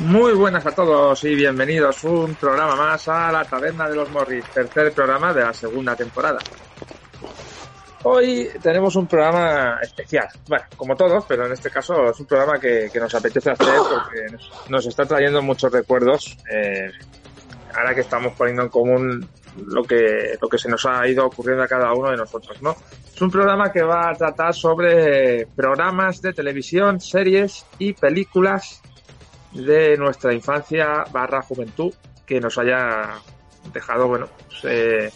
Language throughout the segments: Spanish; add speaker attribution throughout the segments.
Speaker 1: Muy buenas a todos y bienvenidos un programa más a la Taberna de los Morris, tercer programa de la segunda temporada. Hoy tenemos un programa especial, bueno, como todos, pero en este caso es un programa que, nos apetece hacer porque nos, está trayendo muchos recuerdos. Eh, ahora que estamos poniendo en común lo que, lo que se nos ha ido ocurriendo a cada uno de nosotros, ¿no? Es un programa que va a tratar sobre programas de televisión, series y películas de nuestra infancia barra juventud que nos haya dejado, bueno, pues, eh,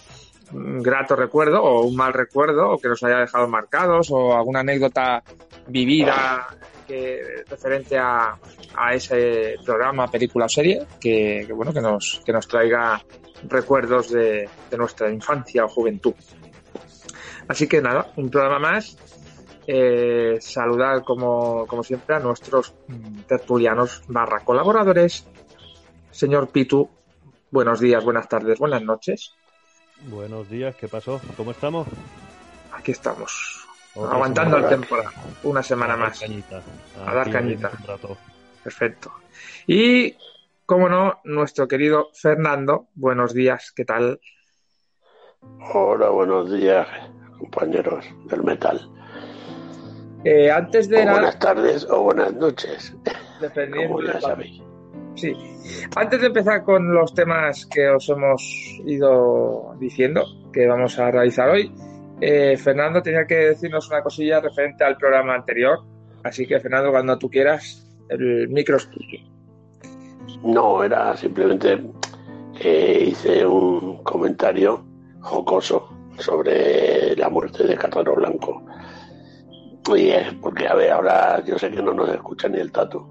Speaker 1: un grato recuerdo o un mal recuerdo o que nos haya dejado marcados o alguna anécdota vivida que referente a, a ese programa, película o serie que, bueno que nos que nos traiga recuerdos de, de, nuestra infancia o juventud. Así que nada, un programa más. Eh, saludar como, como siempre a nuestros tertulianos barra colaboradores. Señor Pitu, buenos días, buenas tardes, buenas noches.
Speaker 2: Buenos días, ¿qué pasó? ¿Cómo estamos?
Speaker 1: Aquí estamos, aguantando el temporada, una semana más. A dar cañita. Perfecto. Y, como no, nuestro querido Fernando, buenos días, ¿qué tal?
Speaker 3: Hola, buenos días, compañeros del metal.
Speaker 1: Eh, antes de.
Speaker 3: Buenas tardes o buenas noches.
Speaker 1: Dependiendo. Sí. Antes de empezar con los temas que os hemos ido diciendo, que vamos a realizar hoy, eh, Fernando tenía que decirnos una cosilla referente al programa anterior. Así que, Fernando, cuando tú quieras, el micro es tuyo.
Speaker 3: No, era simplemente que hice un comentario jocoso sobre la muerte de Carrero Blanco. Y es porque, a ver, ahora yo sé que no nos escucha ni el tatu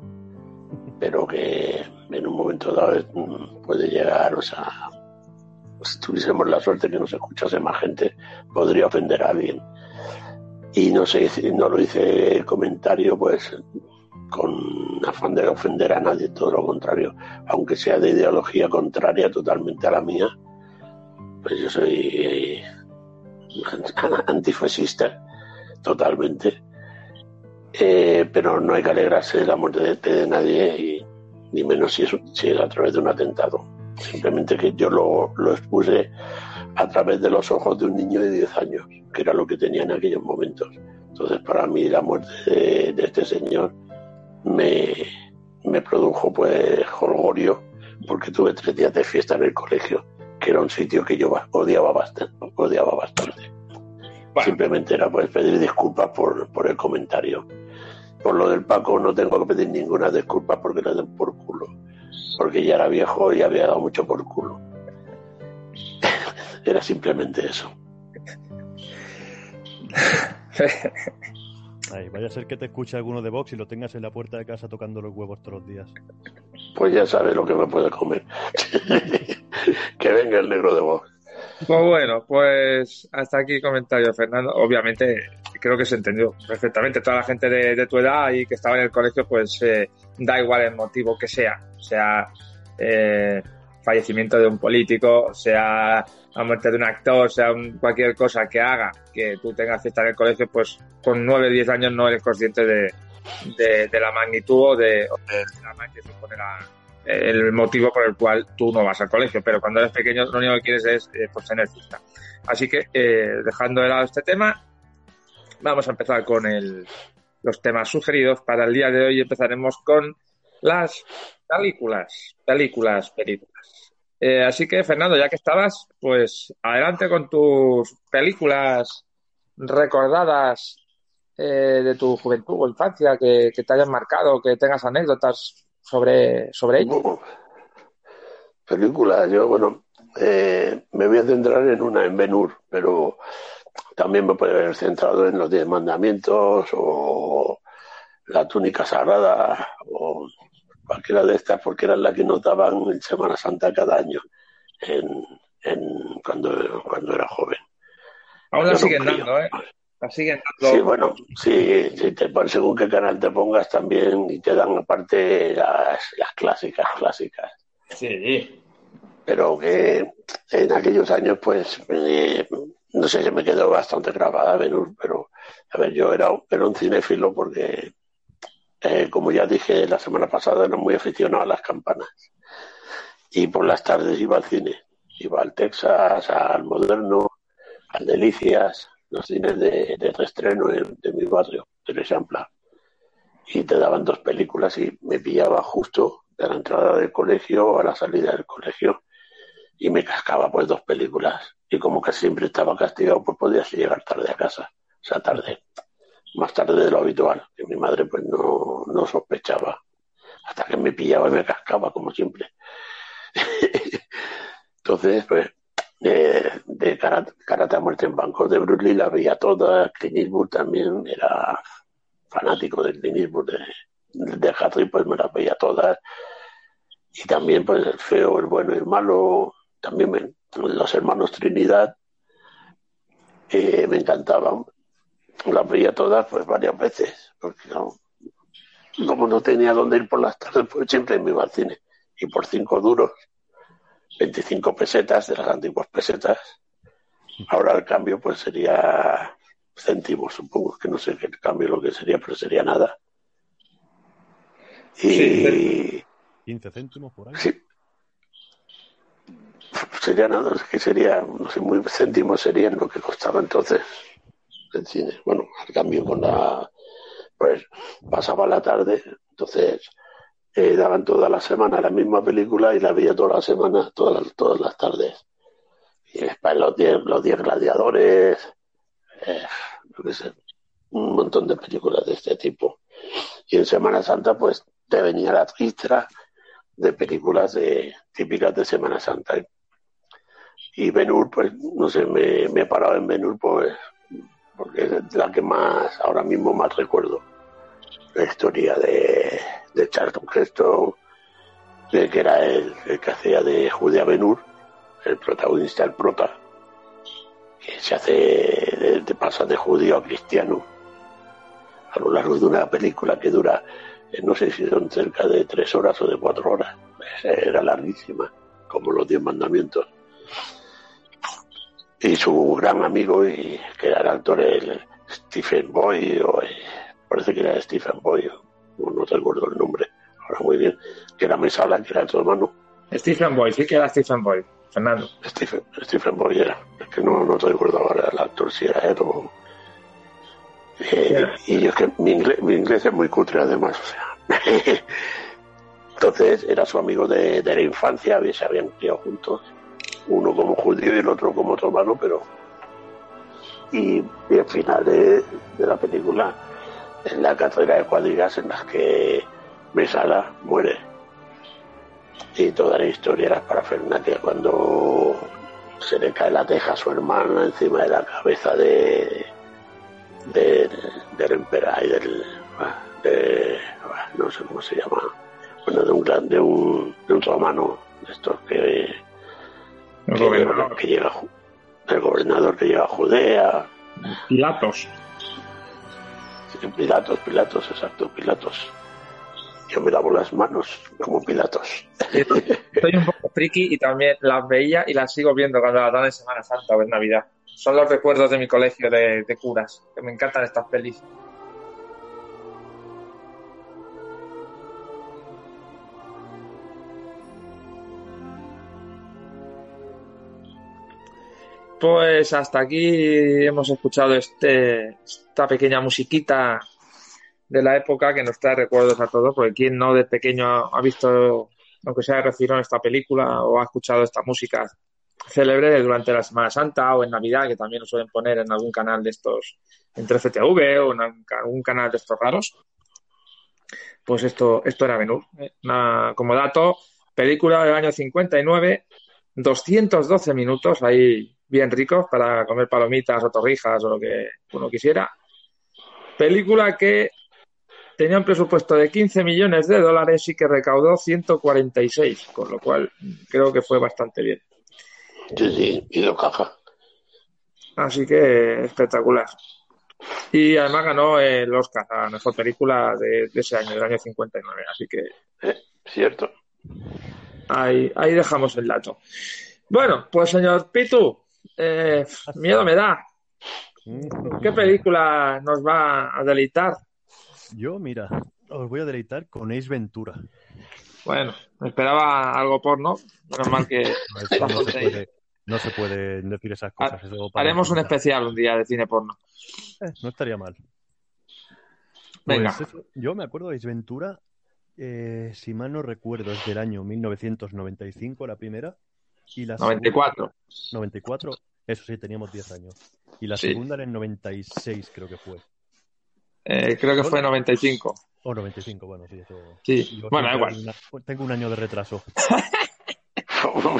Speaker 3: pero que en un momento dado puede llegar, o sea, si tuviésemos la suerte que nos escuchase más gente, podría ofender a alguien. Y no sé, no lo hice comentario, pues con afán de ofender a nadie, todo lo contrario, aunque sea de ideología contraria totalmente a la mía, pues yo soy antifascista totalmente eh, pero no hay que alegrarse de la muerte de, nadie, y, ni menos si es, si es, a través de un atentado. Simplemente que yo lo, lo, expuse a través de los ojos de un niño de 10 años, que era lo que tenía en aquellos momentos. Entonces, para mí, la muerte de, este señor me, me produjo pues jolgorio, porque tuve tres días de fiesta en el colegio, que era un sitio que yo odiaba bastante. Odiaba bastante. Simplemente era pues pedir disculpas por, por el comentario. Por lo del Paco no tengo que pedir ninguna disculpa porque le den por culo. Porque ya era viejo y había dado mucho por culo. era simplemente eso.
Speaker 2: Ay, vaya a ser que te escuche alguno de Vox y lo tengas en la puerta de casa tocando los huevos todos los días.
Speaker 3: Pues ya sabes lo que me puede comer. que venga el negro de Vox.
Speaker 1: Pues bueno, pues hasta aquí comentario, Fernando. Obviamente, creo que se entendió perfectamente. Toda la gente de, tu edad y que estaba en el colegio, pues eh, da igual el motivo que sea. Sea eh, fallecimiento de un político, sea la muerte de un actor, sea cualquier cosa que haga que tú tengas fiesta en el colegio, pues con 9, 10 años no eres consciente de, la magnitud o de, la magnitud que supone la el motivo por el cual tú no vas al colegio, pero cuando eres pequeño lo único que quieres es eh, pues, tener fiesta. Así que, eh, dejando de lado este tema, vamos a empezar con el, los temas sugeridos. Para el día de hoy empezaremos con las películas, películas, películas. Eh, así que, Fernando, ya que estabas, pues adelante con tus películas recordadas de tu juventud o infancia que, que te hayan marcado, que tengas anécdotas sobre, sobre ello?
Speaker 3: Película, yo, bueno, eh, me voy a centrar en una, en Benur, pero también me puede haber centrado en los Diez Mandamientos o la túnica sagrada o cualquiera de estas, porque eran las que notaban en Semana Santa cada año, en, en cuando, cuando era joven.
Speaker 1: Ahora siguen dando, ¿eh?
Speaker 3: Sí, bueno, sí, sí te, según qué canal te pongas también y te dan aparte las, las clásicas, clásicas.
Speaker 1: Sí.
Speaker 3: Pero que en aquellos años, pues, no sé, se me quedó bastante grabada Venus, pero, a ver, yo era, era un cinéfilo porque eh, como ya dije la semana pasada, era muy aficionado a las campanas. Y por las tardes iba al cine. Iba al Texas, al Moderno, al Delicias, los cines de, de reestreno de, mi barrio, de Lechampla. Y te daban dos películas y me pillaba justo de la entrada del colegio a la salida del colegio y me cascaba pues dos películas y como que siempre estaba castigado pues podías llegar tarde a casa, o sea, tarde, más tarde de lo habitual, que mi madre pues no, no sospechaba, hasta que me pillaba y me cascaba como siempre. Entonces, pues, de, de karate, muerte en Banco de Bruce Lee la veía toda, Clint también era fanático de Clint Eastwood, de, de pues me las veía todas. Y también, pues, el feo, el bueno y el malo, también me, los hermanos Trinidad eh, me encantaban. Las veía todas pues varias veces, porque como no tenía dónde ir por las tardes, pues siempre me iba al cine. Y por cinco duros, 25 pesetas de las antiguas pesetas. Ahora el cambio pues sería céntimos, supongo que no sé qué cambio lo que sería, pero sería nada.
Speaker 2: Y... 15 céntimos por ahí.
Speaker 3: Sí, sería nada, que sería, no sé, muy céntimos serían lo que costaba entonces el cine. Bueno, al cambio con la, pues pasaba la tarde, entonces eh, daban toda la semana la misma película y la veía toda la semana, todas las, todas las tardes. Y después los diez, los diez gladiadores, eh, un montón de películas de este tipo. Y en Semana Santa, pues te venía la tristra de películas de, típicas de Semana Santa. Y Benur, pues, no sé, me, me he parado en Benur, pues, porque es la que más, ahora mismo más recuerdo. La historia de, de Charlton Heston, que era el, que hacía de Judea Benur, el protagonista, el prota, que se hace, de, de pasa de judío a cristiano a lo largo de una película que dura, eh, no sé si son cerca de tres horas o de cuatro horas. Era larguísima, como los diez mandamientos y su gran amigo, y que era el actor el Stephen Boy, o parece que era Stephen Boy, no, no recuerdo el nombre, ahora muy bien, que era Mesala, que era su hermano.
Speaker 1: Stephen Boy, sí que era Stephen Boy, Fernando.
Speaker 3: Stephen, Stephen Boy era, es que no, no recuerdo ahora el actor si era él o... Eh, y es que mi inglés, mi inglés, es muy cutre además, o sea. Entonces era su amigo de, de la infancia, se habían criado juntos uno como judío y el otro como otomano, pero. Y, y al final de, la película, en la carrera de cuadrigas en las que Mesala muere. Y toda la historia era para Fernández cuando se le cae la teja a su hermana encima de la cabeza de, del emperador y del de, no sé cómo se llama bueno de un gran de un, de un romano de estos que
Speaker 1: el gobernador.
Speaker 3: Que llega, el gobernador que llega a Judea.
Speaker 1: Pilatos.
Speaker 3: Pilatos, Pilatos, exacto, Pilatos. Yo me lavo las manos como Pilatos.
Speaker 1: Estoy un poco friki y también las veía y las sigo viendo cuando las dan en Semana Santa o en Navidad. Son los recuerdos de mi colegio de, de curas, que me encantan estas pelis. Pues hasta aquí hemos escuchado este, esta pequeña musiquita de la época que nos trae recuerdos a todos, porque quien no de pequeño ha visto, aunque sea referido en esta película, o ha escuchado esta música célebre durante la Semana Santa o en Navidad, que también lo suelen poner en algún canal de estos, en 13TV o en algún canal de estos raros. Pues esto, esto era Benur. ¿eh? como dato, película del año 59, 212 minutos, ahí bien ricos para comer palomitas o torrijas o lo que uno quisiera. Película que tenía un presupuesto de 15 millones de dólares y que recaudó 146, con lo cual creo que fue bastante bien.
Speaker 3: Sí, sí, y de caja.
Speaker 1: Así que espectacular. Y además ganó el Oscar a mejor película de, ese año, del año 59. Así que.
Speaker 3: Eh, cierto.
Speaker 1: Ahí, ahí dejamos el dato. Bueno, pues señor Pitu, eh, miedo me da. ¿Qué película nos va a deleitar?
Speaker 2: Yo, mira, os voy a deleitar con Ace Ventura.
Speaker 1: Bueno, esperaba algo porno. Menos mal que.
Speaker 2: No, se puede, no se puede decir esas cosas. eso
Speaker 1: Haremos un especial un día de cine porno.
Speaker 2: Eh, no estaría mal.
Speaker 1: Venga.
Speaker 2: Pues eso, yo me acuerdo de Ace Ventura, eh, si mal no recuerdo, es del año 1995 la primera. Y la
Speaker 1: 94.
Speaker 2: segunda- 94, eso sí, teníamos 10 años. Y la
Speaker 1: Sí.
Speaker 2: segunda era en 96, creo que fue.
Speaker 1: Eh, creo que fue 95.
Speaker 2: O 95, bueno, sí, eso.
Speaker 1: Sí,
Speaker 2: yo
Speaker 1: bueno, igual.
Speaker 2: una- tengo un año de retraso.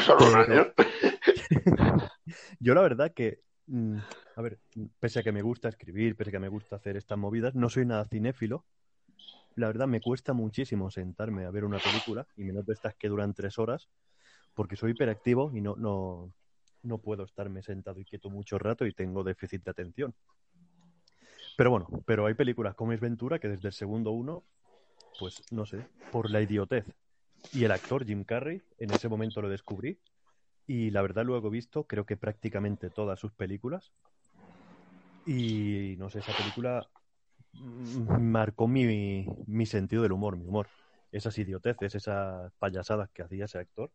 Speaker 3: Solo un año.
Speaker 2: Yo la verdad que, mm, a ver, pese a que me gusta escribir, pese a que me gusta hacer estas movidas, no soy nada cinéfilo. La verdad me cuesta muchísimo sentarme a ver una película y menos de estas que duran tres horas, porque soy hiperactivo y no, no, no puedo estarme sentado y quieto mucho rato y tengo déficit de atención. Pero bueno, pero hay películas como Es Ventura que desde el segundo uno, pues no sé, por la idiotez. Y el actor Jim Carrey, en ese momento lo descubrí y la verdad luego he visto creo que prácticamente todas sus películas y no sé, esa película marcó mi, mi sentido del humor, mi humor. Esas idioteces, esas payasadas que hacía ese actor.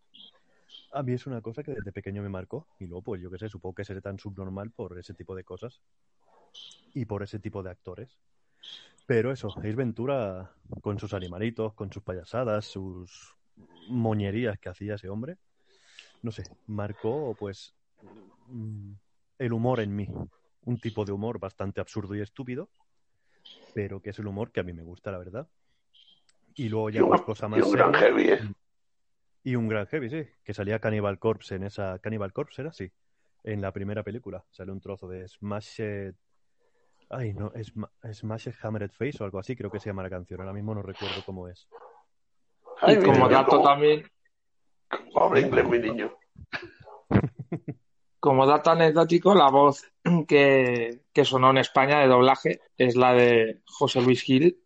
Speaker 2: A mí es una cosa que desde pequeño me marcó y luego pues yo qué sé, supongo que seré tan subnormal por ese tipo de cosas y por ese tipo de actores. Pero eso, Ace Ventura con sus animalitos, con sus payasadas, sus moñerías que hacía ese hombre, no sé, marcó pues mm, el humor en mí. Un tipo de humor bastante absurdo y estúpido, pero que es el humor que a mí me gusta, la verdad. Y luego ya pues cosa más seria.
Speaker 3: heavy, ¿eh?
Speaker 2: Y un gran heavy, sí, que salía Cannibal Corpse en esa. Cannibal Corpse era así. En la primera película. Sale un trozo de Smashed. Ay, no, es Smashed Hammered Face o algo así, creo que se llama la canción. Ahora mismo no recuerdo cómo es.
Speaker 3: Ay,
Speaker 1: Y como dato
Speaker 3: como-
Speaker 1: también,
Speaker 3: Pobre inglés, mi niño.
Speaker 1: como dato anecdótico, la voz que, que sonó en España de doblaje es la de José Luis Gil.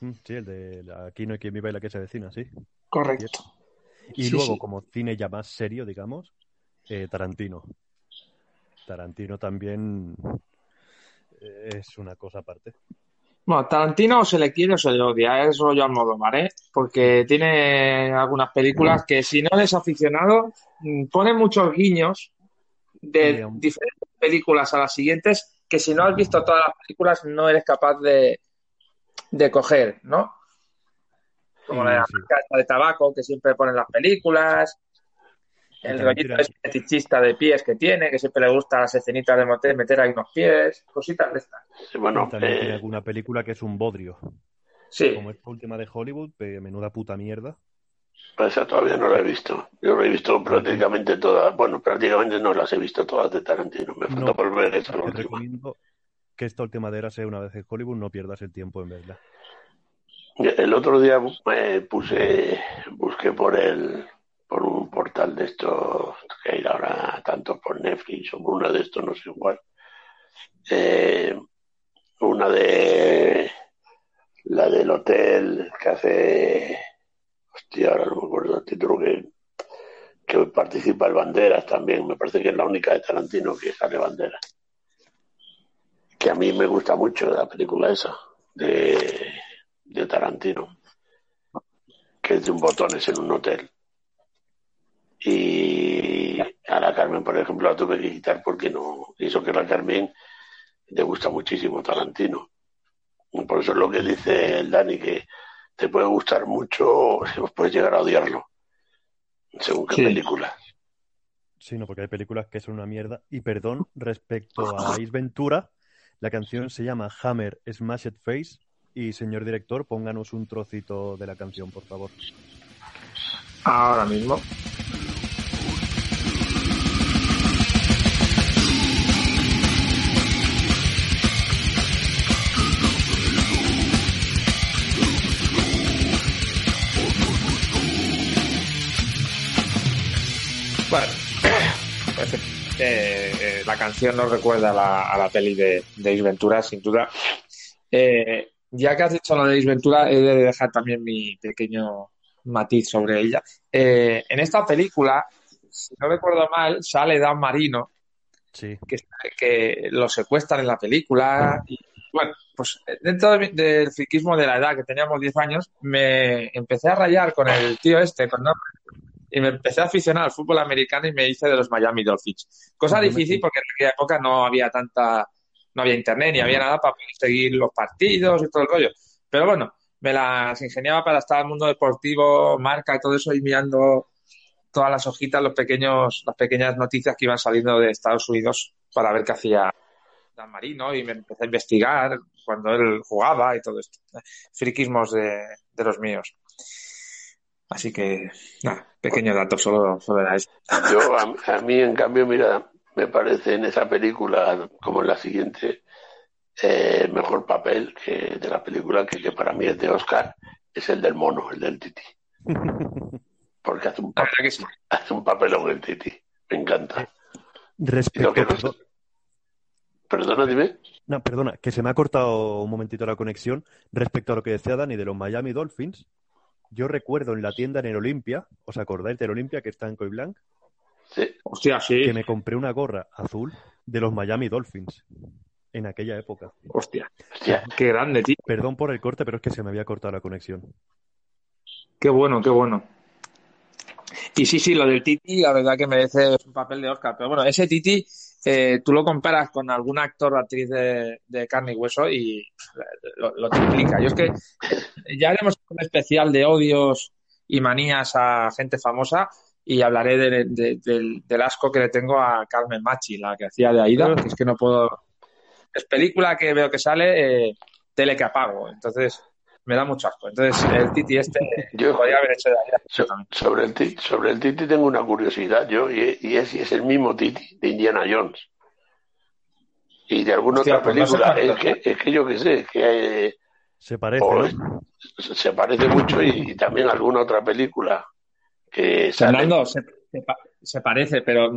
Speaker 2: Mm, Sí, el de Aquí no hay quien viva y la que se vecina, sí.
Speaker 1: Correcto.
Speaker 2: Y
Speaker 1: Sí,
Speaker 2: luego,
Speaker 1: sí.
Speaker 2: como cine ya más serio, digamos, eh, Tarantino. Tarantino también eh, es una cosa aparte.
Speaker 1: Bueno, Tarantino se le quiere o se le odia, es rollo Almodóvar, ¿eh? Porque tiene algunas películas que si no eres aficionado, mm, pone muchos guiños de diferentes películas a las siguientes que si no has visto todas las películas no eres capaz de, de coger, ¿no? Como la de la marca de tabaco que siempre ponen las películas, el rollito
Speaker 2: tiene-
Speaker 1: fetichista de pies que tiene, que siempre le gusta las escenitas de motel, meter ahí unos pies, cositas de estas.
Speaker 3: Sí, bueno,
Speaker 2: también tiene
Speaker 3: eh,
Speaker 2: alguna película que es un bodrio.
Speaker 1: Sí.
Speaker 2: Como esta última de Hollywood, pe- menuda puta mierda.
Speaker 3: pues esa todavía no la he visto. Yo la he visto prácticamente todas. Bueno, prácticamente no las he visto todas de Tarantino. Me falta
Speaker 2: No,
Speaker 3: por ver esa
Speaker 2: Te
Speaker 3: última.
Speaker 2: recomiendo que esta última de era sea una vez en Hollywood, no pierdas el tiempo en verla.
Speaker 3: El otro día me puse, busqué por el, por un portal de estos que hay ahora tanto por Netflix o por uno de estos, no sé igual. Eh, una de la del hotel que hace, hostia, ahora no me acuerdo el título que, que participa el Banderas también. Me parece que es la única de Tarantino que sale Banderas. Que a mí me gusta mucho la película esa de, de Tarantino, que es de un botones en un hotel. Y a la Carmen, por ejemplo, la tuve que quitar porque no. Hizo que la Carmen le gusta muchísimo Tarantino. Y por eso es lo que dice el Dani, que te puede gustar mucho o puedes llegar a odiarlo, según qué
Speaker 1: Sí.
Speaker 3: película.
Speaker 2: Sí, no, porque hay películas que son una mierda. Y perdón, respecto a Ace Ventura, la canción se llama Hammer Smashed Face. Y señor director, pónganos un trocito de la canción, por favor.
Speaker 1: Ahora mismo. Bueno, pues, eh, eh, la canción nos recuerda a la, a la peli de, de Ace Ventura, sin duda. Eh, ya que has dicho lo de Ace Ventura, he de dejar también mi pequeño matiz sobre ella. Eh, en esta película, si no recuerdo mal, sale Dan Marino,
Speaker 2: Sí,
Speaker 1: que, que lo secuestran en la película y bueno, pues eh, dentro de- del friquismo de la edad, que teníamos 10 años, me empecé a rayar con el tío este, con y me empecé a aficionar al fútbol americano y me hice de los Miami Dolphins. Cosa difícil porque en aquella época no había tanta, no había internet ni había nada para poder seguir los partidos y todo el rollo. Pero bueno, me las ingeniaba para estar en el mundo deportivo, marca y todo eso, y mirando todas las hojitas, los pequeños, las pequeñas noticias que iban saliendo de Estados Unidos para ver qué hacía Dan Marino y me empecé a investigar cuando él jugaba y todo esto. Friquismos de, de los míos. Así que, nada, pequeño dato solo sobre eso.
Speaker 3: Yo, a, a mí, en cambio, mira, me parece en esa película, como en la siguiente, eh, el mejor papel que de la película, que, que para mí es de Oscar, es el del mono, el del Titi. Porque hace un, papel,
Speaker 1: que sí.
Speaker 3: hace un papelón el Titi. Me encanta.
Speaker 2: Respecto,
Speaker 3: Lo que no
Speaker 2: perdón-
Speaker 3: Perdona, dime.
Speaker 2: no, perdona, que se me ha cortado un momentito la conexión. Respecto a lo que decía Dani de los Miami Dolphins, yo recuerdo en la tienda en el Olimpia, ¿os acordáis del Olimpia que está en Coiblanc?
Speaker 3: Sí.
Speaker 1: Hostia, sí.
Speaker 2: Que me compré una gorra azul de los Miami Dolphins en aquella época.
Speaker 1: Hostia,
Speaker 3: Hostia,
Speaker 1: qué grande, tío.
Speaker 2: Perdón por el corte, pero es que se me había cortado la conexión.
Speaker 1: Qué bueno, qué bueno. Y sí, sí, lo del Titi, la verdad que merece un papel de Oscar. Pero bueno, ese Titi, eh, tú lo comparas con algún actor o actriz de, de carne y hueso y lo, lo triplica. Yo es que ya haremos un especial de odios y manías a gente famosa y hablaré de- de- del, del asco que le tengo a Carmen Machi, la que hacía de Aida, que es que no puedo... Es película que veo que sale, eh, tele que apago. Entonces, me da mucho asco. Entonces, el Titi este
Speaker 3: Yo-
Speaker 1: podría haber hecho de Aida.
Speaker 3: So- sobre, el titi, sobre el Titi tengo una curiosidad yo, y, y es es el mismo Titi de Indiana Jones. Y de alguna
Speaker 1: Hostia,
Speaker 3: otra
Speaker 1: pues no
Speaker 3: película. es, que, es que yo que sé, que eh,
Speaker 2: Se parece,
Speaker 3: o-
Speaker 2: ¿no?
Speaker 3: se se parece mucho y, y también alguna otra película que.
Speaker 1: Fernando, se, se pa- se parece, pero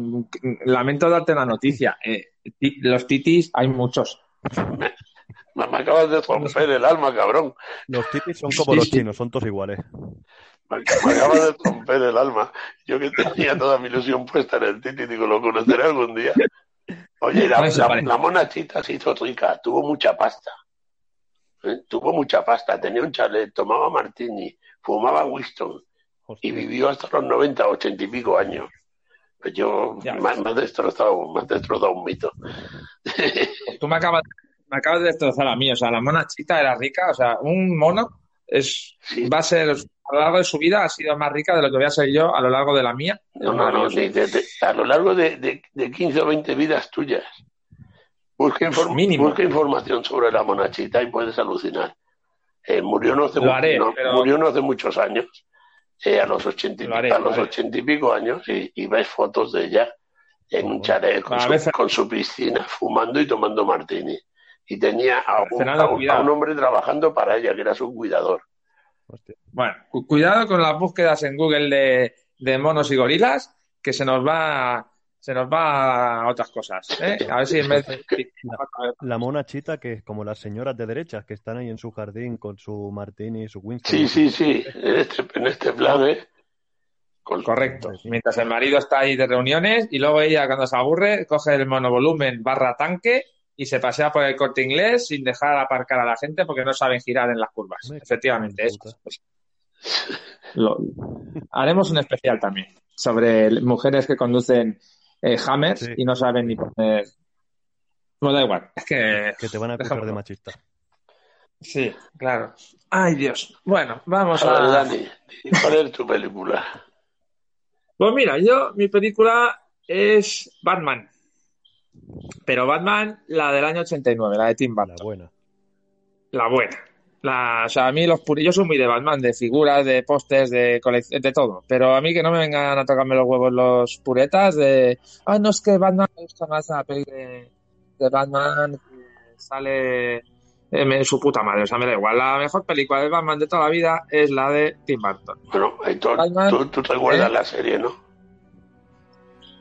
Speaker 1: lamento darte la noticia. Eh, ti- los titis hay muchos.
Speaker 3: Me, me acabas de romper el alma, cabrón.
Speaker 2: Los titis son como
Speaker 1: Sí,
Speaker 2: los
Speaker 1: sí.
Speaker 2: chinos, son todos iguales.
Speaker 3: Me, acabas de romper el alma. Yo que tenía toda mi ilusión puesta en el Titi, digo, lo conoceré algún día. Oye, la,
Speaker 1: se
Speaker 3: la- mona chita se hizo rica, tuvo mucha pasta. ¿eh? Tuvo mucha pasta, tenía un chalet, tomaba martini, fumaba Winston y vivió hasta los 90, 80 y pico años. Pues yo
Speaker 1: Ya
Speaker 3: me, me has destrozado, me has destrozado un mito.
Speaker 1: Tú me acabas, me acabas de destrozar a mí. O sea, la mona chita era rica. O sea, un mono es,
Speaker 3: Sí.
Speaker 1: va a ser, a lo largo de su vida, ha sido más rica de lo que voy a ser yo a lo largo de la mía.
Speaker 3: No, no, no, de- de- a lo largo de, de, de 15 o 20 vidas tuyas. Busca, inform- busca información sobre la monachita y puedes alucinar. Eh, murió, no hace,
Speaker 1: haré,
Speaker 3: no,
Speaker 1: pero-
Speaker 3: murió no hace muchos años, eh, a los 80 y,
Speaker 1: haré,
Speaker 3: a
Speaker 1: lo
Speaker 3: los. 80 y pico años, y, y ves fotos de ella en un chalet con, su,
Speaker 1: Fer-
Speaker 3: con su piscina, fumando y tomando martini. Y tenía a un, a un- a
Speaker 1: cuidado.
Speaker 3: un hombre trabajando para ella, que era su cuidador.
Speaker 2: Hostia.
Speaker 1: Bueno, cu- cuidado con las búsquedas en Google de, de monos y gorilas, que se nos va, se nos va a otras cosas. ¿eh? A ver si en vez de...
Speaker 2: La mona chita, que es como las señoras de derechas que están ahí en su jardín con su martini y su Winston.
Speaker 3: Sí, sí, sí, en este, en este plan, ¿eh? Con-
Speaker 1: Correcto. Mientras el marido está ahí de reuniones y luego ella cuando se aburre coge el monovolumen barra tanque y se pasea por el corte inglés sin dejar aparcar a la gente porque no saben girar en las curvas. Efectivamente, eso. Lo- haremos un especial también sobre mujeres que conducen eh, Hammers
Speaker 2: Sí.
Speaker 1: y no saben ni poner. Bueno, da igual. Es que.
Speaker 2: Que te van a acusar de machista.
Speaker 1: Sí, claro. Ay, Dios. Bueno, vamos
Speaker 3: A ver,
Speaker 1: a.
Speaker 3: Dani, ¿cuál es tu película?
Speaker 1: Pues mira, yo, mi película es Batman. Pero Batman, la del año 89, la de Tim
Speaker 2: La
Speaker 1: Burton.
Speaker 2: buena.
Speaker 1: La buena. La, o sea, a mí los puri- yo soy muy de Batman, de figuras, de pósters, de de todo. Pero a mí que no me vengan a tocarme los huevos los puretas de, ah, no es que Batman me gusta más la peli de, de Batman que sale eh, me- su puta madre. O sea, me da igual. La mejor película de Batman de toda la vida es la de Tim Burton.
Speaker 3: Bueno, Héctor,
Speaker 1: Batman,
Speaker 3: tú, tú te acuerdas
Speaker 1: ¿eh?
Speaker 3: la serie, ¿no?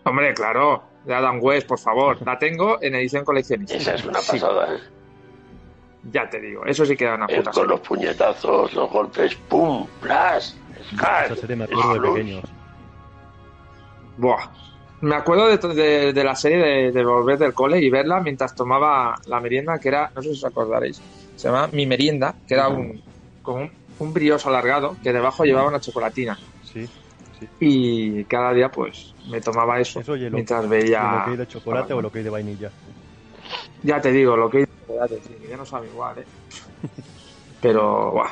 Speaker 1: Hombre, claro, de Adam West, por favor. La tengo en edición coleccionista.
Speaker 3: Esa es una
Speaker 1: Sí,
Speaker 3: pasada, ¿eh?
Speaker 1: Ya te digo, eso sí que da una
Speaker 3: Eh,
Speaker 1: puta
Speaker 3: con los puñetazos, los golpes, ¡pum! ¡Plas! ¡Scar!
Speaker 2: Esa serie me acuerdo de pequeños.
Speaker 1: Buah. me acuerdo de, de- de la serie de, de volver del cole y verla mientras tomaba la merienda, que era, no sé si os acordaréis, se llama Mi Merienda, que era un, como un, un brioso alargado que debajo llevaba una chocolatina.
Speaker 2: Sí, sí.
Speaker 1: Y cada día, pues, me tomaba eso,
Speaker 2: Eso y el,
Speaker 1: mientras veía.
Speaker 2: lo que hay de chocolate o lo que hay de vainilla.
Speaker 1: Ya te digo, lo que hay que ya no sabe igual, ¿eh? Pero, guau.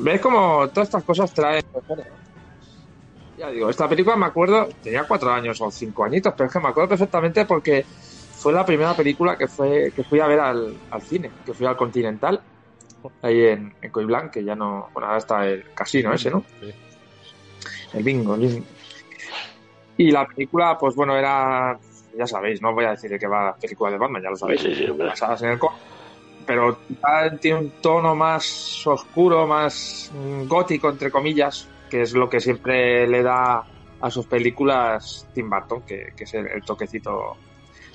Speaker 1: ¿Ves como todas estas cosas traen. Ya digo, esta película me acuerdo, tenía cuatro años o cinco añitos, pero es que me acuerdo perfectamente porque fue la primera película que fue que fui a ver al, al cine, que fui al Continental, ahí en, en Coiblanc, que ya no. Bueno, ahora está el casino ese, ¿no?
Speaker 2: Sí.
Speaker 1: El bingo, el bingo. Y la película, pues bueno, era. Ya sabéis, no voy a decir de qué va la película de Batman, ya lo sabéis.
Speaker 3: Sí, sí,
Speaker 1: basadas en el cómic. Pero tiene un tono más oscuro, más mm, gótico, entre comillas, que es lo que siempre le da a sus películas Tim Burton, que, que es el, el toquecito.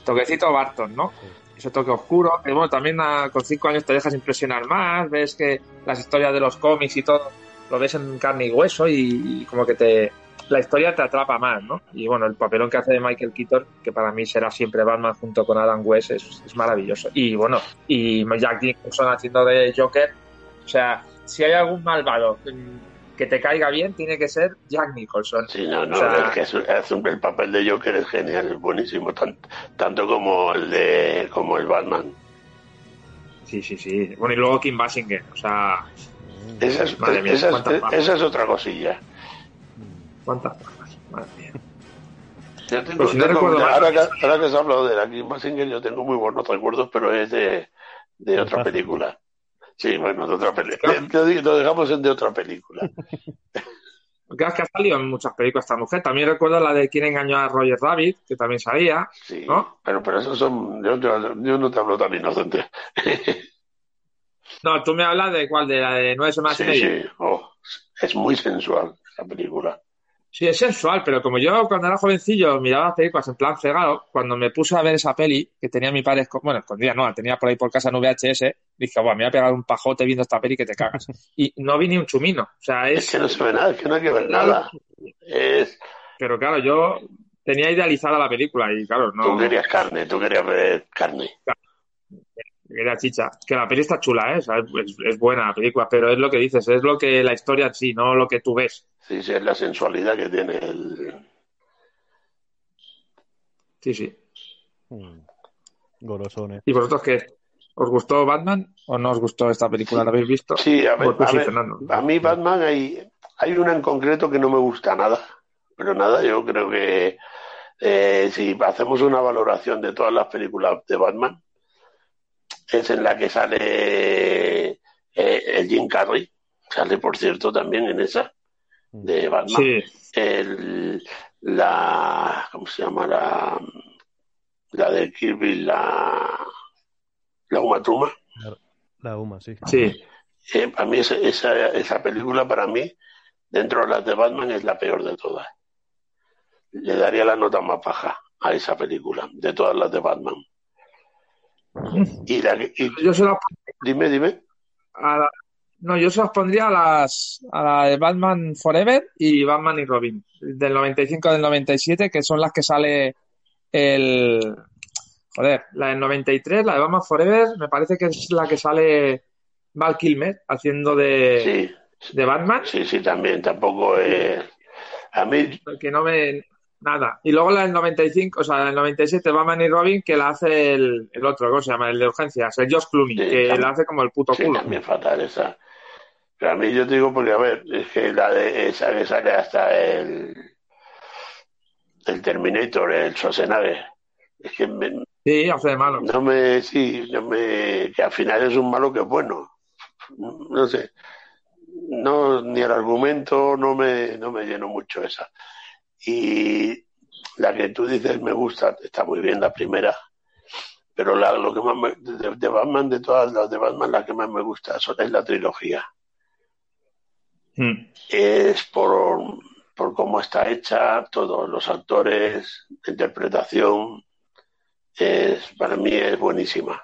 Speaker 1: Toquecito Barton, ¿no? Ese toque oscuro, que bueno, también a- con cinco años te dejas impresionar más, ves que las historias de los cómics y todo, lo ves en carne y hueso y, y como que te, la historia te atrapa más, ¿no? Y bueno, el papelón que hace de Michael Keaton, que para mí será siempre Batman junto con Adam West, es, es maravilloso. Y bueno, y Jack Nicholson haciendo de Joker, o sea, si hay algún malvado que te caiga bien, tiene que ser Jack Nicholson.
Speaker 3: Sí, no, no,
Speaker 1: O sea-
Speaker 3: es que es- es el papel de Joker es genial, es buenísimo, tan- tanto como el de como el Batman.
Speaker 1: Sí, sí, sí. Bueno, y luego Kim Basinger, o sea,
Speaker 3: Esa es, esa es otra cosilla.
Speaker 1: ¿Cuántas pajas? Madre mía.
Speaker 3: Yo tengo,
Speaker 1: si no
Speaker 3: tengo-
Speaker 1: recuerdo mal-
Speaker 3: ahora, que, ahora que se ha hablado de la Kim Basinger, yo tengo muy buenos recuerdos, pero es de, de otra película. Sí, bueno, de otra película. Lo, dejamos en de otra película.
Speaker 1: Porque es que ha salido en muchas películas esta mujer. También recuerdo la de Quién engañó a Roger Rabbit, que también salía.
Speaker 3: Sí,
Speaker 1: ¿No?
Speaker 3: pero, pero esos son. Yo, yo- yo no te hablo tan inocente.
Speaker 1: No, tú me hablas de cuál, de la de nueve semanas y
Speaker 3: Sí,
Speaker 1: media.
Speaker 3: sí. Oh, es muy sensual la película.
Speaker 1: Sí, es sensual, pero como yo cuando era jovencillo miraba las películas en plan cegado, cuando me puse a ver esa peli, que tenía mi padre, bueno, escondida no, la tenía por ahí por casa en VHS, dije, bueno, me voy a pegar un pajote viendo esta peli que te cagas. Y no vi ni un chumino. O sea,
Speaker 3: Es
Speaker 1: es...
Speaker 3: que no se ve nada, es que no hay que ver nada. Es,
Speaker 1: Pero claro, yo tenía idealizada la película y claro,
Speaker 3: tú
Speaker 1: no...
Speaker 3: querías carne, tú querías ver carne.
Speaker 1: Era chicha. Que la peli está chula, ¿eh? O sea, es, es buena la película, pero es lo que dices, es lo que la historia en sí, no lo que tú ves.
Speaker 3: Sí, sí, es la sensualidad que tiene el.
Speaker 1: Sí, sí.
Speaker 2: Mm. Golosones.
Speaker 1: ¿Y vosotros qué? ¿Os gustó Batman o no os gustó esta película? ¿La habéis visto?
Speaker 3: Sí, a ver, a
Speaker 1: sí,
Speaker 3: ver,
Speaker 1: Fernando.
Speaker 3: a mí Batman hay, hay una en concreto que no me gusta nada. Pero nada, yo creo que eh, si hacemos una valoración de todas las películas de Batman, es en la que sale eh, el Jim Carrey, sale por cierto también en esa de Batman.
Speaker 1: Sí,
Speaker 3: El, la, ¿cómo se llama? La, la de Kirby, la, la Uma Thurman.
Speaker 2: La UMA, sí.
Speaker 1: sí.
Speaker 3: Eh, para mí esa, esa, esa película, para mí, dentro de las de Batman, es la peor de todas. Le daría la nota más baja a esa película, de todas las de Batman. Y, la, que- y-
Speaker 1: Yo se las
Speaker 3: dime, dime.
Speaker 1: a la- no, yo se las pondría a las a la de Batman Forever y Batman y Robin, del 95 del 97, que son las que sale el joder, la del 93, la de Batman Forever, me parece que es la que sale Val Kilmer haciendo de,
Speaker 3: Sí,
Speaker 1: de Batman,
Speaker 3: sí, sí, también, tampoco es... A mí,
Speaker 1: que no me nada. Y luego la del 95, o sea, la del 97 Batman y Robin que la hace el, el otro, ¿cómo se llama? El de urgencias, el Josh Clooney,
Speaker 3: Sí,
Speaker 1: que la hace como el puto
Speaker 3: sí,
Speaker 1: culo.
Speaker 3: también fatal esa. Pero a mí yo te digo porque, a ver, es que la de esa que sale hasta el... El Terminator, el Schwarzenegger. Es que me-
Speaker 1: Sí, hace de malo.
Speaker 3: No me, sí, no me, que al final es un malo que es bueno. No sé. No, ni el argumento no me, no me llenó mucho esa. Y la que tú dices me gusta, está muy bien la primera. Pero la, lo que más me, de, de Batman, de todas las de Batman, la que más me gusta son- es la trilogía.
Speaker 1: Mm.
Speaker 3: Es por, por cómo está hecha, todos los actores, la interpretación, es, para mí es buenísima.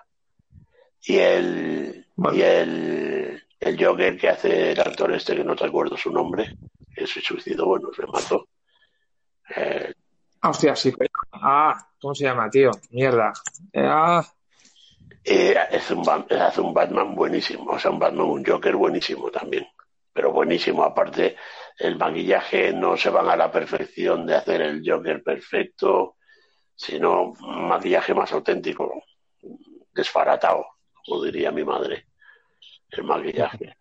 Speaker 3: Y el,
Speaker 1: Bueno.
Speaker 3: y el, el Joker que hace el actor este, que no recuerdo su nombre, que se suicidó, bueno, se mató. Eh,
Speaker 1: hostia, sí. pero Ah, ¿cómo se llama, tío? Mierda. Eh, ah,
Speaker 3: es un, hace un Batman buenísimo, o sea, un Batman, un Joker buenísimo también. Pero buenísimo, aparte, el maquillaje no se van a la perfección de hacer el Joker perfecto, sino un maquillaje más auténtico, desfaratado, como diría mi madre, el maquillaje.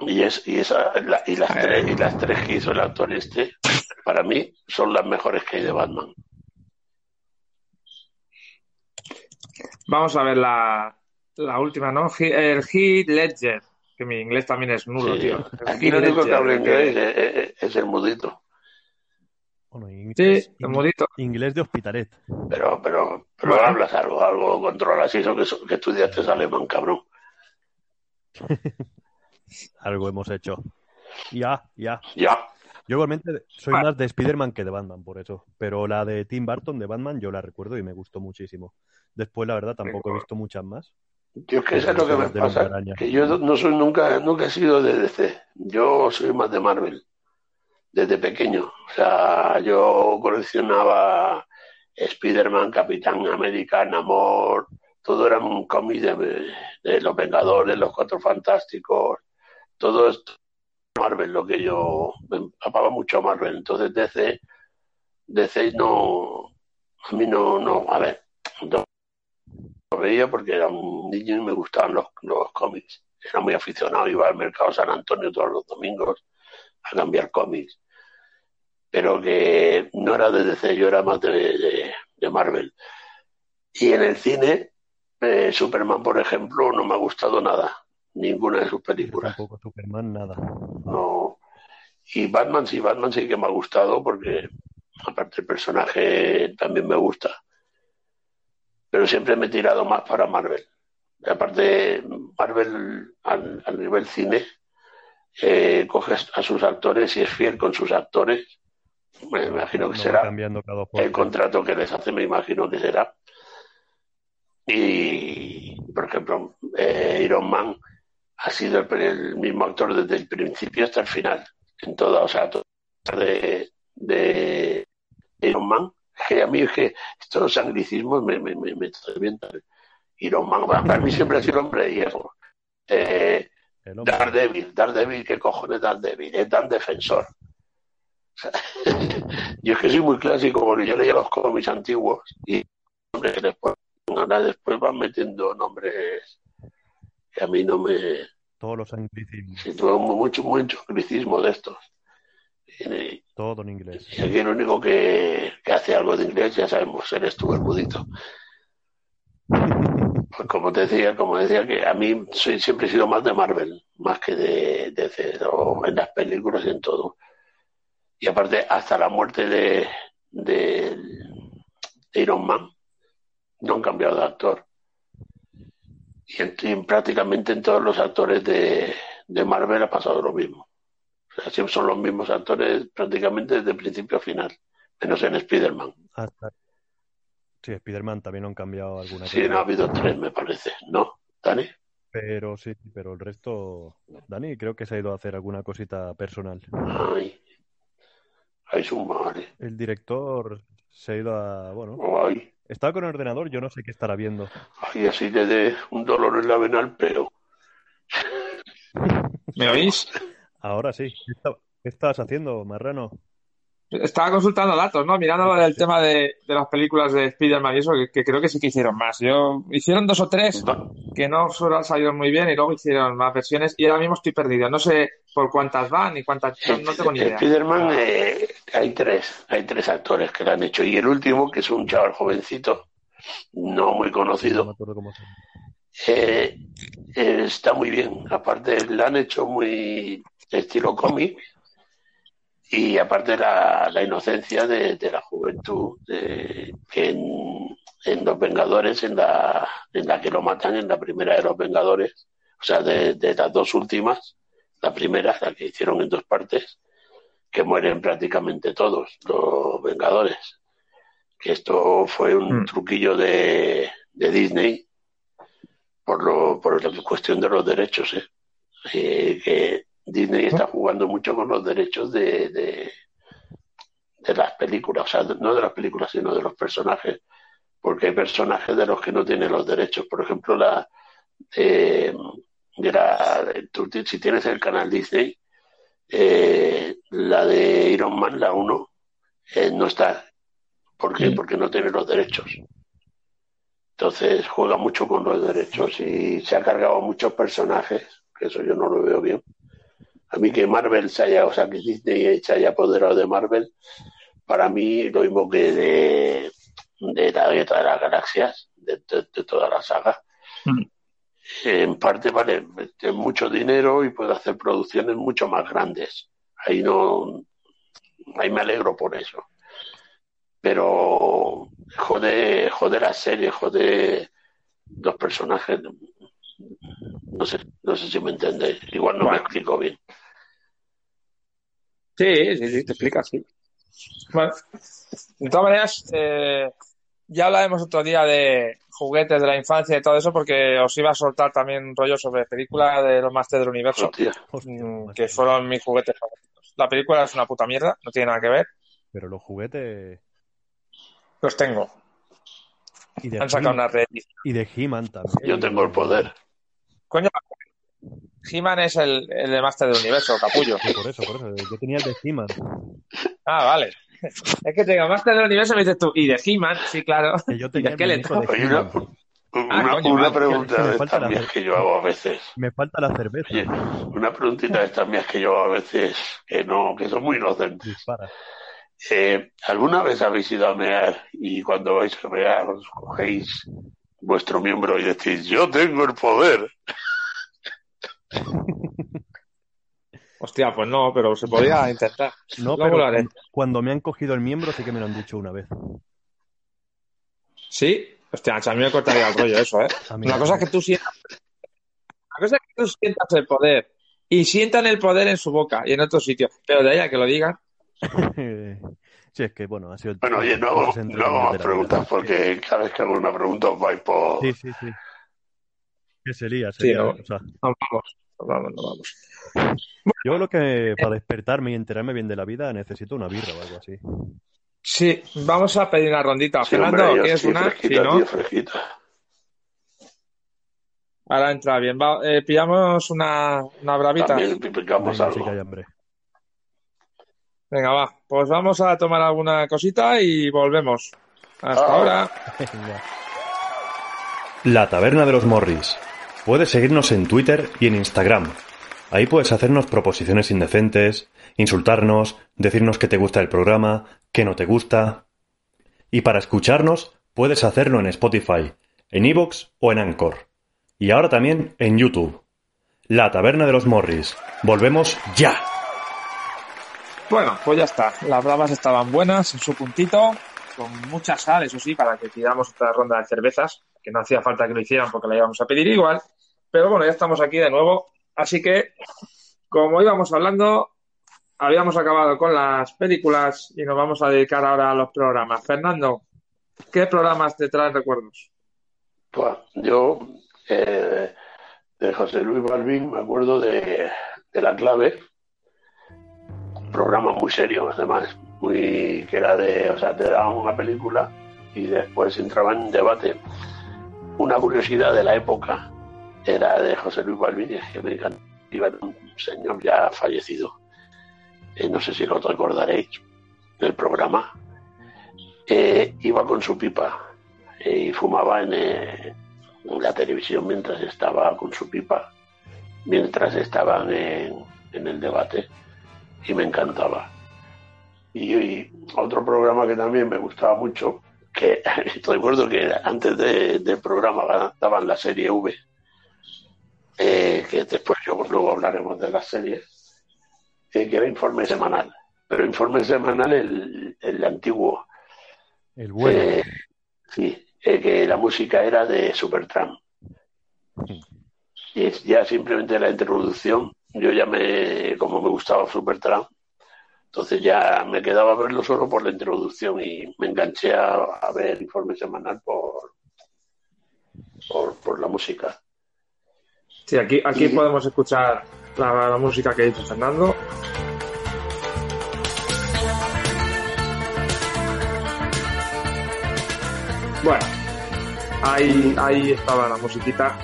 Speaker 3: Y, es, y, esa, la- y, las tres, y las tres que hizo el actor este, para mí, son las mejores que hay de Batman.
Speaker 1: vamos a ver la, la última, ¿no? El Heath Ledger, que mi inglés también es nulo,
Speaker 3: Sí.
Speaker 1: tío. El
Speaker 3: Aquí lo único que
Speaker 1: Ledger,
Speaker 3: habla inglés es, es- es el mudito.
Speaker 2: Bueno,
Speaker 1: Sí,
Speaker 2: inglés,
Speaker 1: el modito.
Speaker 2: inglés de Hospitalet.
Speaker 3: Pero, pero, pero
Speaker 1: Bueno.
Speaker 3: hablas algo, algo controlas eso que, que estudiaste alemán, cabrón.
Speaker 2: Algo hemos hecho. Ya, ya.
Speaker 3: Ya.
Speaker 2: Yo igualmente soy
Speaker 1: Vale.
Speaker 2: más de Spider-Man que de Batman, por eso. Pero la de Tim Burton de Batman yo la recuerdo y me gustó muchísimo. Después, la verdad, tampoco he visto muchas más.
Speaker 3: Yo es que eso es lo que me pasa, que yo no soy nunca, nunca he sido de DC. Yo soy más de Marvel, desde pequeño. O sea, yo coleccionaba Spider-Man, Capitán América, Namor, todo era un cómic de, de los Vengadores, los Cuatro Fantásticos, todo esto Marvel, lo que yo me empapaba mucho a Marvel. Entonces DC, DC no, a mí no, no, a ver, no lo veía porque era un niño y me gustaban los, los cómics. Era muy aficionado, iba al mercado San Antonio todos los domingos a cambiar cómics. Pero que no era de DC, yo era más de, de- Marvel. Y en el cine, eh, Superman, por ejemplo, no me ha gustado nada. Ninguna de sus películas.
Speaker 2: Tampoco Superman, nada.
Speaker 3: No. Y Batman sí, Batman sí que me ha gustado porque aparte el personaje también me gusta. Pero siempre me he tirado más para Marvel. Y aparte, Marvel al, al nivel cine eh, coge a sus actores y es fiel con sus actores. Me imagino que
Speaker 2: No
Speaker 3: será
Speaker 2: cambiando cada
Speaker 3: el contrato que les hace, me imagino que será. Y, por ejemplo, eh, Iron Man ha sido el, el mismo actor desde el principio hasta el final. En toda, o sea, toda de, de Iron Man. Que a mí es que estos anglicismos me, me, me, me. Iron Man, para mí siempre ha sido el hombre de hierro. Eh. Daredevil, Daredevil, ¿qué cojones Daredevil? Es Dan Defensor. O sea, yo es que soy muy clásico porque yo leía los cómics antiguos y después, ahora después van metiendo nombres que a mí no me...
Speaker 2: Todos los anglicismos.
Speaker 3: Sí, tuve mucho, mucho anglicismo de estos. Y,
Speaker 2: Todo en inglés.
Speaker 3: y aquí el único que, que hace algo de inglés, ya sabemos, eres tú, budito. Pues como te decía, como decía que a mí soy, siempre he sido más de Marvel, más que de, de cero, en las películas y en todo. Y aparte, hasta la muerte de, de, de Iron Man, no han cambiado de actor. Y, en, prácticamente en todos los actores de, de Marvel ha pasado lo mismo. O sea, siempre son los mismos actores prácticamente desde principio a final, menos en Spider-Man.
Speaker 2: Sí, Spider-Man también han cambiado alguna
Speaker 3: Sí, no ha habido tres, me parece, ¿no? Dani.
Speaker 2: Pero sí, pero el resto. Dani, creo que se ha ido a hacer alguna cosita personal.
Speaker 3: Ay, ay, su madre.
Speaker 2: El director se ha ido a. Bueno,
Speaker 3: Ay,
Speaker 2: estaba con el ordenador, yo no sé qué estará viendo.
Speaker 3: ay, así le dé un dolor en la vena al pelo.
Speaker 1: ¿Me oís?
Speaker 2: Ahora sí. ¿Qué, está- qué estabas haciendo, Marrano?
Speaker 1: Estaba consultando datos, ¿no? Mirando lo del tema de, de las películas de Spider-Man y eso, que, que creo que sí que hicieron más. Yo hicieron dos o tres que no solo han salido muy bien y luego hicieron más versiones y ahora mismo estoy perdido. No sé por cuántas van ni cuántas. No, tengo ni idea.
Speaker 3: Spider-Man, eh, hay tres, hay tres actores que lo han hecho. Y el último, que es un chaval jovencito, no muy
Speaker 2: No me
Speaker 3: conocido,
Speaker 2: acuerdo cómo
Speaker 3: eh, eh, está muy bien. Aparte, la han hecho muy estilo cómic. Y aparte la, la inocencia de, de la juventud, de, que en, en Los Vengadores, en la, en la que lo matan, en la primera de Los Vengadores, o sea, de, de las dos últimas, la primera, la que hicieron en dos partes, que mueren prácticamente todos los Vengadores. Que esto fue un
Speaker 1: Mm.
Speaker 3: truquillo de, de Disney por, lo, por la cuestión de los derechos, ¿eh? Eh, que Disney está jugando mucho con los derechos de, de, las películas, o sea, no de las películas, sino de los personajes, porque hay personajes de los que no tienen los derechos. Por ejemplo, la, eh, de la, si tienes el canal Disney, eh, la de Iron Man, la 1, eh, no está. ¿Por qué? Porque no tiene los derechos. Entonces juega mucho con los derechos y se ha cargado muchos personajes, que eso yo no lo veo bien. A mí que Marvel se haya, o sea, que Disney se haya apoderado de Marvel, para mí lo mismo que de, de la guerra de las galaxias, de, toda la saga. Mm. En parte vale mucho dinero y puede hacer producciones mucho más grandes. Ahí no, ahí me alegro por eso. Pero jode, jode la serie, jode los personajes. No sé, no sé si me entendéis. Igual no me explico bien.
Speaker 1: Sí, sí, sí, te explicas, sí. Bueno, de todas maneras, eh, ya hablaremos otro día de juguetes de la infancia y todo eso, porque os iba a soltar también un rollo sobre películas de los Masters del Universo, mm, que fueron mis juguetes favoritos. La película es una puta mierda, no tiene nada que ver.
Speaker 2: Pero los juguetes.
Speaker 1: Los tengo.
Speaker 2: Y de
Speaker 1: Han sacado una red.
Speaker 2: Y de He-Man también.
Speaker 3: Yo tengo el poder.
Speaker 1: Coño, He-Man es el, el, de Master del Universo, capullo.
Speaker 2: por eso, por eso. Yo tenía el de He-Man.
Speaker 1: Ah, vale. Es que tengo Master del Universo, me dices tú. Y de He-Man, sí, claro.
Speaker 2: Que yo tenía
Speaker 3: el de una, una, ah, una pregunta de estas mías que yo hago a veces.
Speaker 2: Me falta la cerveza. Oye,
Speaker 3: una preguntita de estas mías que yo hago a veces que no, que son muy inocentes.
Speaker 2: Dispara.
Speaker 3: Eh, ¿Alguna vez habéis ido a mear y cuando vais a mear os cogéis vuestro miembro y decís, yo tengo el poder?
Speaker 1: Hostia, pues no, pero se podría intentar.
Speaker 2: No, pero cuando me han cogido el miembro sí que me lo han dicho una vez.
Speaker 1: ¿Sí? Hostia, a mí me cortaría el rollo eso, ¿eh? Una cosa es que tú sientas... Una cosa es que tú sientas el poder y sientan el poder en su boca y en otro sitio. Pero de ahí a que lo digan...
Speaker 2: Sí, es que bueno, ha sido.
Speaker 3: Bueno, oye, no hago, no hago más preguntas porque cada vez que hago una pregunta os vais por.
Speaker 2: Sí, sí, sí. ¿Qué sería? sería
Speaker 1: sí, no, vamos, vamos, no vamos.
Speaker 2: Yo creo que para despertarme y enterarme bien de la vida necesito una birra o algo así.
Speaker 1: Sí, vamos a pedir una rondita. Fernando, ¿quieres una?
Speaker 3: Fresquita,
Speaker 1: ¿no?
Speaker 3: tío, fresquita.
Speaker 1: Ahora entra bien. Va, eh, pillamos una, una bravita.
Speaker 3: También
Speaker 2: Venga,
Speaker 3: algo.
Speaker 2: sí que hay hambre.
Speaker 1: Venga, va. Pues vamos a tomar alguna cosita y volvemos. Hasta
Speaker 3: Ah.
Speaker 1: ahora.
Speaker 4: La Taberna de los Morris. Puedes seguirnos en Twitter y en Instagram. Ahí puedes hacernos proposiciones indecentes, insultarnos, decirnos que te gusta el programa, que no te gusta. Y para escucharnos, puedes hacerlo en Spotify, en Evox o en Anchor. Y ahora también en YouTube. La Taberna de los Morris. Volvemos ya.
Speaker 1: Bueno, pues ya está. Las bravas estaban buenas en su puntito, con mucha sal, eso sí, para que pidamos otra ronda de cervezas, que no hacía falta que lo hicieran porque la íbamos a pedir igual. Pero bueno, ya estamos aquí de nuevo. Así que, como íbamos hablando, habíamos acabado con las películas y nos vamos a dedicar ahora a los programas. Fernando, ¿qué programas te traen recuerdos?
Speaker 3: Pues, yo, eh, de José Luis Balvin, me acuerdo de, de La Clave, un programa muy serio, además, muy que era de, o sea, te daban una película y después entraba en debate. Una curiosidad de la época era de José Luis es que me encanta, iba un señor ya fallecido, eh, no sé si lo recordaréis, del programa, eh, iba con su pipa eh, y fumaba en, la televisión mientras estaba con su pipa, mientras estaban en, en el debate, y me encantaba. Y, otro programa que también me gustaba mucho, que recuerdo que antes de- del programa daban la serie V, eh, que después yo luego hablaremos de las series, eh, que era informe semanal. Pero informe semanal el, el antiguo,
Speaker 2: El bueno.
Speaker 3: eh, sí, eh, que la música era de Supertramp. Y es ya simplemente la introducción, yo ya me, como me gustaba Supertramp, entonces ya me quedaba a verlo solo por la introducción y me enganché a, a ver informe semanal por, por, por la música.
Speaker 1: Sí, aquí, aquí podemos escuchar la, la música que dice Fernando. Bueno, ahí, ahí estaba la musiquita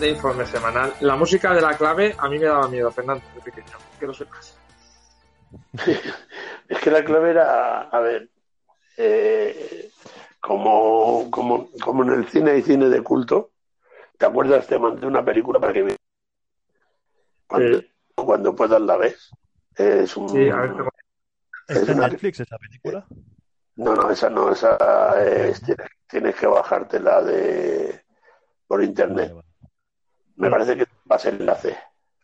Speaker 1: de informe semanal. La música de la clave a mí me daba miedo, Fernando, de pequeño, que no sepas.
Speaker 3: es que la clave era, a ver, eh, como, como, como en el cine hay cine de culto, ¿te acuerdas? Te mandé una película para que veas. Cuando,
Speaker 1: Sí.
Speaker 3: cuando puedas la ves. Es un,
Speaker 1: Sí, a ver, tengo-
Speaker 3: Es
Speaker 2: ¿Está en
Speaker 3: una-
Speaker 2: Netflix esa película?
Speaker 3: No, no, esa no, esa es, tienes, tienes que bajártela de por internet.
Speaker 2: Vale, vale.
Speaker 3: Me parece que vas el enlace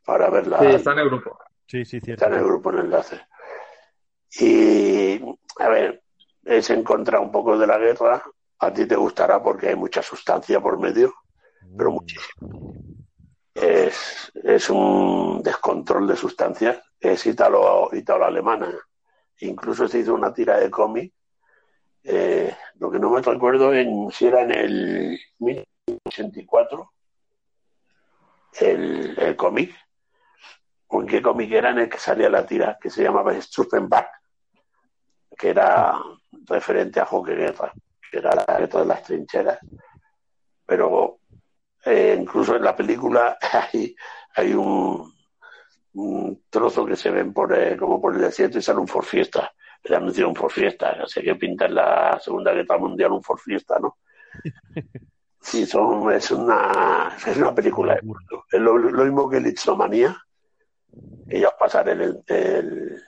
Speaker 3: para verla.
Speaker 1: sí, está en el grupo.
Speaker 2: Sí, sí, cierto.
Speaker 3: Está en el grupo en enlace. Y, a ver, es en contra un poco de la guerra. A ti te gustará porque hay mucha sustancia por medio. Pero
Speaker 2: Mm.
Speaker 3: muchísimo. Es, es un descontrol de sustancias. Es italo, italo-alemana. Incluso se hizo una tira de cómic. Eh, lo que no me recuerdo en, si era en el 1984 el, el cómic o en qué cómic era en el que salía la tira que se llamaba Struppenbach que era referente a Joque Guerra que era la guerra de las trincheras pero eh, incluso en la película hay, hay un, un trozo que se ven por eh, como por el desierto y sale un Ford Fiesta el anuncio de un Ford Fiesta así que pinta en la Segunda Guerra Mundial un Ford Fiesta ¿no? Sí, son, es una es una película. Es lo, lo mismo que Lixomanía. Y ya os pasaré el, el,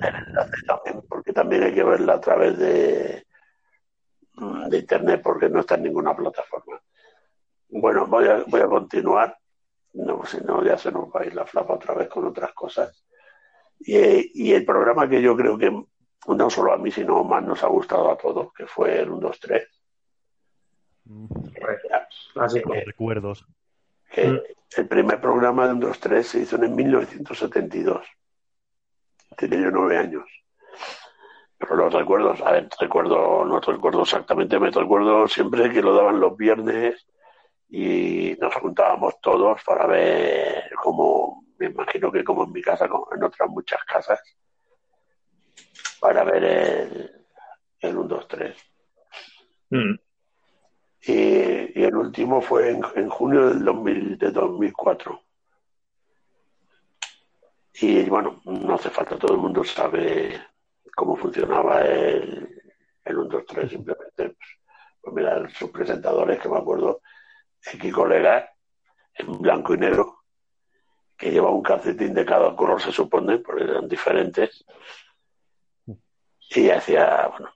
Speaker 3: el enlace también, porque también hay que verla a través de, de internet, porque no está en ninguna plataforma. Bueno, voy a, voy a continuar. No, si no, ya se nos va a ir la flapa otra vez con otras cosas. Y, y el programa que yo creo que no solo a mí, sino más nos ha gustado a todos, que fue el 1, 2, 3.
Speaker 2: Mm.
Speaker 1: Clásico.
Speaker 2: Los recuerdos.
Speaker 3: que
Speaker 1: Mm.
Speaker 3: el primer programa de 1, 2, 3 se hizo en 1972. Tenía yo nueve años. Pero los recuerdos, a ver, recuerdo, no recuerdo exactamente, me recuerdo siempre que lo daban los viernes y nos juntábamos todos para ver como, me imagino que como en mi casa, como en otras muchas casas, para ver el, el 1, 2, 3.
Speaker 1: Mm.
Speaker 3: Y, y el último fue en, en junio del 2000, de 2004. Y bueno, no hace falta, todo el mundo sabe cómo funcionaba el, el 1, 2, 3, simplemente. Pues, pues mira, sus presentadores, que me acuerdo, Kiko Legar, en blanco y negro, que lleva un calcetín de cada color, se supone, porque eran diferentes. Y hacía, bueno,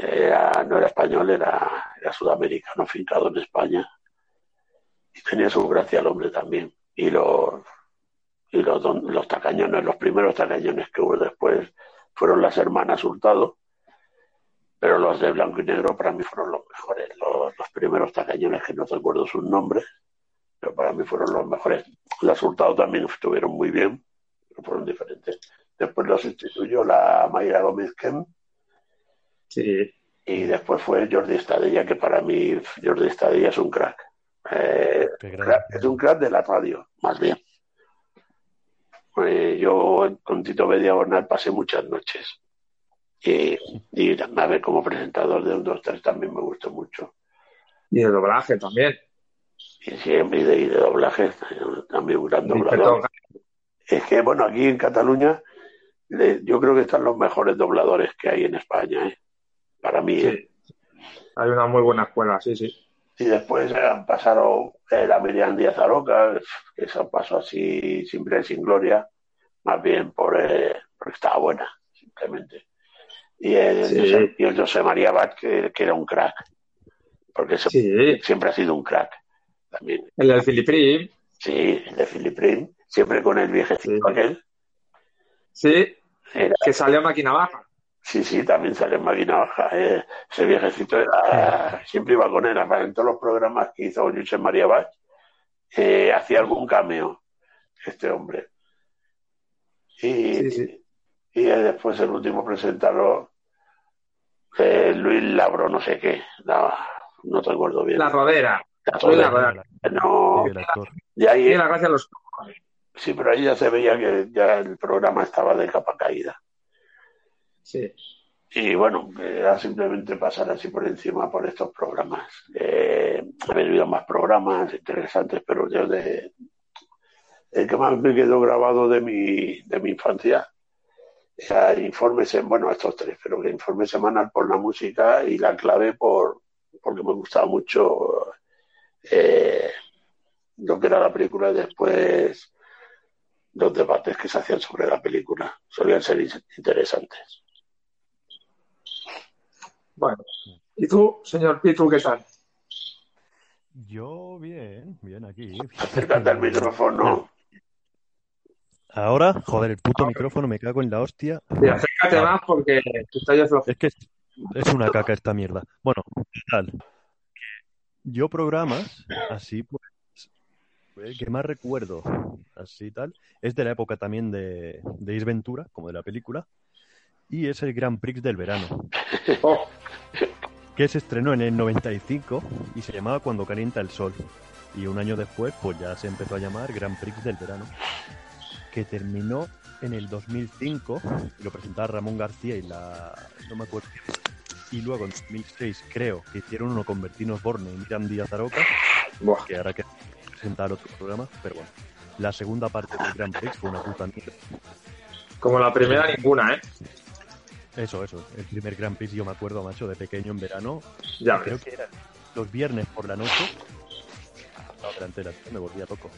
Speaker 3: era, no era español, era, era sudamericano, fincado en España. Y tenía su gracia el hombre también. Y los, y los, los tacañones, los primeros tacañones que hubo después fueron las hermanas Hurtado, pero los de blanco y negro para mí fueron los mejores. Los, los primeros tacañones que no recuerdo sus nombres, pero para mí fueron los mejores. Las Hurtado también estuvieron muy bien, pero fueron diferentes. Después los sustituyó la Mayra Gómez Kem,
Speaker 1: Sí.
Speaker 3: y después fue Jordi Estadella, que para mí Jordi Estadella es un crack. Eh, crack- Es un crack de la radio, más bien. Eh, yo con Tito Bediagonal pasé muchas noches. Y, y a ver, como presentador de un 2, 3 también me gustó mucho.
Speaker 1: Y de doblaje también.
Speaker 3: Y siempre y de, y de doblaje, también un gran doblador. Es que, bueno, aquí en Cataluña le- yo creo que están los mejores dobladores que hay en España, ¿eh? Para mí, ¿eh?
Speaker 1: Sí. Hay una muy buena escuela, sí, sí.
Speaker 3: Y después eh, pasaron eh, la Miriam Díaz Aroca, que eso pasó así, simple y sin gloria, más bien por, eh, porque estaba buena, simplemente. Y el,
Speaker 1: Sí.
Speaker 3: Y el José María Bat, que, que era un crack, porque se-
Speaker 1: Sí.
Speaker 3: siempre ha sido un crack también.
Speaker 1: El del Filiprim.
Speaker 3: Sí, el de Filiprín, siempre con el viejecito
Speaker 1: Sí.
Speaker 3: aquel.
Speaker 1: Sí.
Speaker 3: Era-
Speaker 1: Que salió a máquina baja.
Speaker 3: sí, sí, también sale en máquina baja. eh. Ese viejecito era- siempre iba con él, en todos los programas que hizo José María Bach, eh, hacía algún cameo este hombre. Y,
Speaker 1: Sí, sí.
Speaker 3: y después el último presentador, eh, Luis Labro, no sé qué, no, no recuerdo bien.
Speaker 1: La rodera.
Speaker 3: La
Speaker 1: Luis
Speaker 3: Rodera, no,
Speaker 2: el actor.
Speaker 3: y ahí,
Speaker 1: Tiene la gracia de los.
Speaker 3: sí, pero ahí ya se veía que ya el programa estaba de capa caída.
Speaker 1: Sí.
Speaker 3: y bueno, era simplemente pasar así por encima por estos programas. Eh, ha habido más programas interesantes, pero yo de el que más me quedó grabado de mi, de mi infancia era informe, bueno, estos tres, pero que informe semanal por la música y la clave por porque me gustaba mucho eh, lo que era la película y después los debates que se hacían sobre la película solían ser interesantes.
Speaker 1: Bueno, ¿y tú, señor Pitu, qué tal?
Speaker 2: Yo bien, bien aquí.
Speaker 3: Acércate al micrófono.
Speaker 2: Ahora, joder, el puto micrófono me cago en la hostia.
Speaker 1: Sí, acércate más porque está
Speaker 2: Es que es una caca esta mierda. Bueno, tal. Yo programas así, pues, eh, que más recuerdo, así tal, es de la época también de, de Is Ventura, como de la película, y es el Grand Prix del verano.
Speaker 1: Oh.
Speaker 2: Que se estrenó en el 95 y se llamaba Cuando calienta el sol. Y un año después, pues ya se empezó a llamar Grand Prix del verano. Que terminó en el 2005 y lo presentaba Ramón García y la. No me acuerdo. Y luego en 2006, creo que hicieron uno con Bertino Borne y Miriam Díaz Aroca. Que ahora que presentar otro programa, pero bueno. La segunda parte del Grand Prix fue una puta mierda.
Speaker 1: Como la primera, ninguna, ¿eh?
Speaker 2: Eso, eso. El primer Grand Prix yo me acuerdo, macho, de pequeño en verano.
Speaker 1: Ya
Speaker 2: creo que era los viernes por la noche. La delantera, me volvía loco.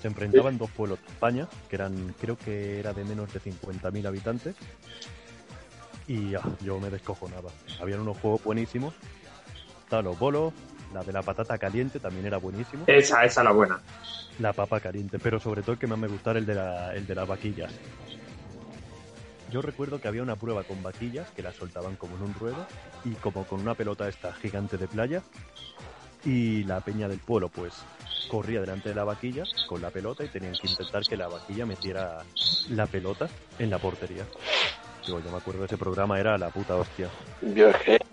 Speaker 2: Se enfrentaban dos pueblos de España, que eran, creo que era de menos de 50.000 habitantes. Y ah, yo me descojonaba. Habían unos juegos buenísimos. Estaban los bolos, la de la patata caliente también era buenísimo.
Speaker 1: Esa, esa la buena.
Speaker 2: La papa caliente, pero sobre todo el que más me gustaba el de, la, el de las vaquillas. Yo recuerdo que había una prueba con vaquillas que las soltaban como en un ruedo y como con una pelota esta gigante de playa y la peña del pueblo pues corría delante de la vaquilla con la pelota y tenían que intentar que la vaquilla metiera la pelota en la portería. Digo, yo me acuerdo de ese programa, era la puta hostia.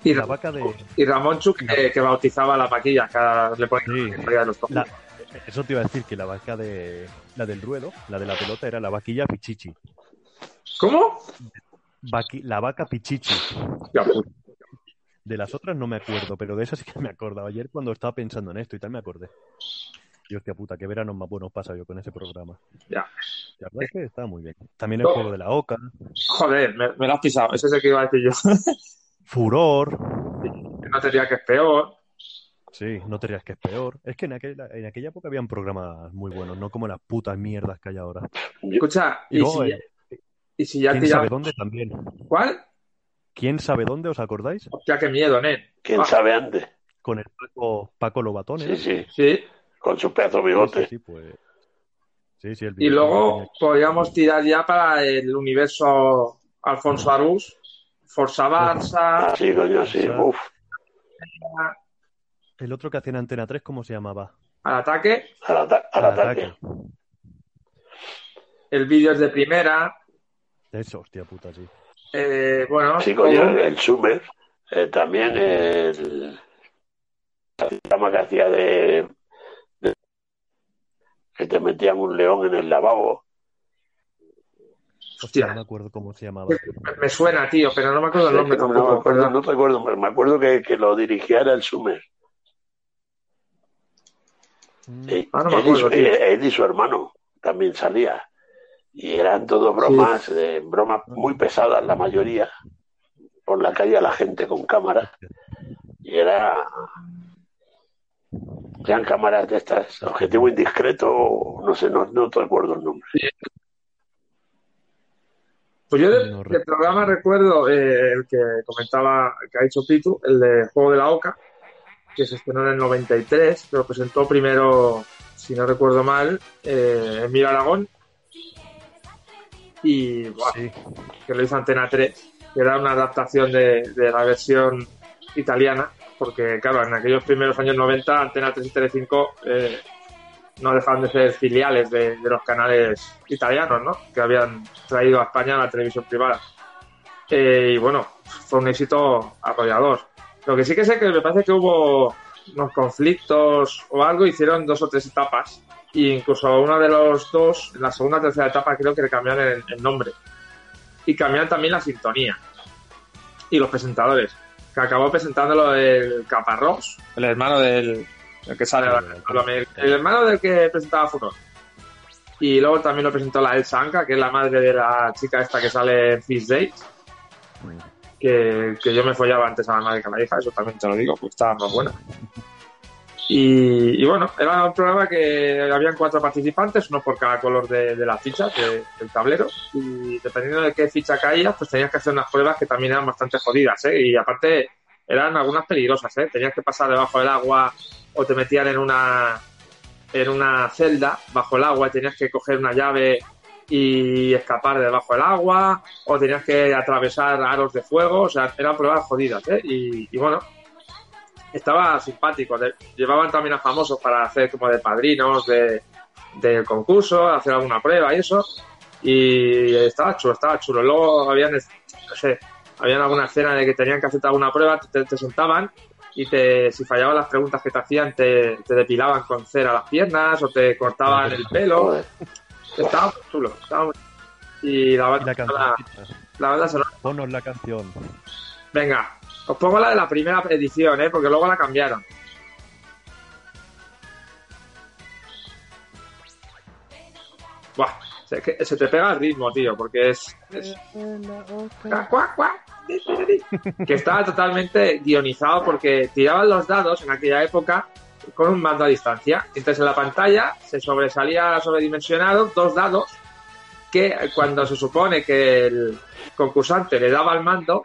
Speaker 1: Y, la vaca de... y Ramón Chuk que, bautizaba la vaquilla, que le ponía los
Speaker 2: Eso te iba a decir que la vaca de la del ruedo, la de la pelota, era la vaquilla pichichi.
Speaker 1: ¿Cómo?
Speaker 2: la vaca Pichichi. De las otras no me acuerdo, pero de esas sí que me acordaba. Ayer cuando estaba pensando en esto y tal me acordé. Y hostia puta, qué verano más buenos pasa yo con ese programa.
Speaker 1: Ya.
Speaker 2: La verdad es que está muy bien. También el juego de la OCA.
Speaker 1: Joder, me, lo has pisado. Ese es el que iba a decir yo.
Speaker 2: Furor.
Speaker 1: No te diría que es peor.
Speaker 2: Sí, no te dirías que es peor. Es que en aquella, en aquella época habían programas muy buenos, no como las putas mierdas que hay ahora.
Speaker 1: Escucha, y, si, y si ya
Speaker 2: ¿Quién sabe dónde también?
Speaker 1: ¿Cuál?
Speaker 2: ¿Quién sabe dónde? ¿Os acordáis?
Speaker 1: Hostia, qué miedo, Nen.
Speaker 3: ¿Quién ah. sabe dónde?
Speaker 2: Con el Paco, Paco Lobatón,
Speaker 3: Sí, sí.
Speaker 1: Sí.
Speaker 3: Con su pedazo bigote.
Speaker 2: Sí, sí, pues... Sí, sí, el
Speaker 1: y luego podríamos tirar ya para el universo Alfonso Arús, Forza Barça.
Speaker 3: Ah, sí, coño, sí. Uf.
Speaker 2: El otro que hacía en Antena 3, ¿cómo se llamaba?
Speaker 1: Al ataque.
Speaker 3: Al, al, ataque.
Speaker 1: El vídeo es de primera.
Speaker 2: Eso, hostia puta, sí.
Speaker 1: Eh, bueno.
Speaker 3: Sí, coño, el Summer. Eh, también el. programa que hacía de, que te metían un león en el lavabo.
Speaker 2: Hostia, no me acuerdo cómo se llamaba.
Speaker 1: Me, suena, tío, pero no me acuerdo el nombre tampoco.
Speaker 3: No, me acuerdo, no recuerdo, pero me acuerdo que, que lo dirigía era el Summer. Mm. Ah, no me acuerdo, él y su hermano también salía y eran todo bromas, eh, bromas muy pesadas la mayoría. Por la calle a la gente con cámaras y era eran cámaras de estas, objetivo indiscreto, no sé, no, no te acuerdo el nombre.
Speaker 1: Pues yo del, programa recuerdo eh, el que comentaba, que ha dicho Pitu, el de Juego de la Oca, que se estrenó en el 93, que lo presentó primero, si no recuerdo mal, eh, Emilio Aragón, y que lo hizo Antena 3, que era una adaptación de, la versión italiana, porque claro, en aquellos primeros años 90 Antena 3 y Telecinco eh, no dejaban de ser filiales de, los canales italianos, ¿no? Que habían traído a España la televisión privada. Eh, y bueno, fue un éxito arrollador. Lo que sí que sé que me parece que hubo unos conflictos o algo, hicieron dos o tres etapas y incluso uno de los dos, en la segunda o tercera etapa creo que le cambiaron el, nombre. Y cambiaron también la sintonía. y los presentadores. Que acabó presentándolo el Caparrós, el hermano del el que sale, el hermano del que presentaba Furor. Y luego también lo presentó la Elsa Anka, que es la madre de la chica esta que sale en Fish Days. Que, que yo me follaba antes a la madre que a la hija, eso también te lo digo, pues estaba más buena. Y, y, bueno, era un programa que habían cuatro participantes, uno por cada color de, de las fichas de, del tablero. Y dependiendo de qué ficha caías, pues tenías que hacer unas pruebas que también eran bastante jodidas, ¿eh? Y aparte eran algunas peligrosas, ¿eh? Tenías que pasar debajo del agua o te metían en una en una celda bajo el agua y tenías que coger una llave y escapar de debajo del agua o tenías que atravesar aros de fuego, o sea, eran pruebas jodidas, ¿eh? Y, y bueno, estaba simpático. Llevaban también a famosos para hacer como de padrinos de, del concurso, hacer alguna prueba y eso. Y estaba chulo, estaba chulo. Luego habían, no sé, habían alguna escena de que tenían que hacer alguna prueba, te, te sentaban y te, si fallaban las preguntas que te hacían, te, te, depilaban con cera las piernas o te cortaban el pelo. Estaba chulo, estaba muy... Y la,
Speaker 2: Y la canción.
Speaker 1: la, la banda sonora.
Speaker 2: Ponos la canción.
Speaker 1: Venga, os pongo la de la primera edición, ¿eh? Porque luego la cambiaron. Buah, se, se te pega el ritmo, tío, porque es... es- cuac. que estaba totalmente guionizado porque tiraban los dados en aquella época con un mando a distancia. Entonces en la pantalla se sobresalía sobredimensionado dos dados que cuando se supone que el concursante le daba el mando,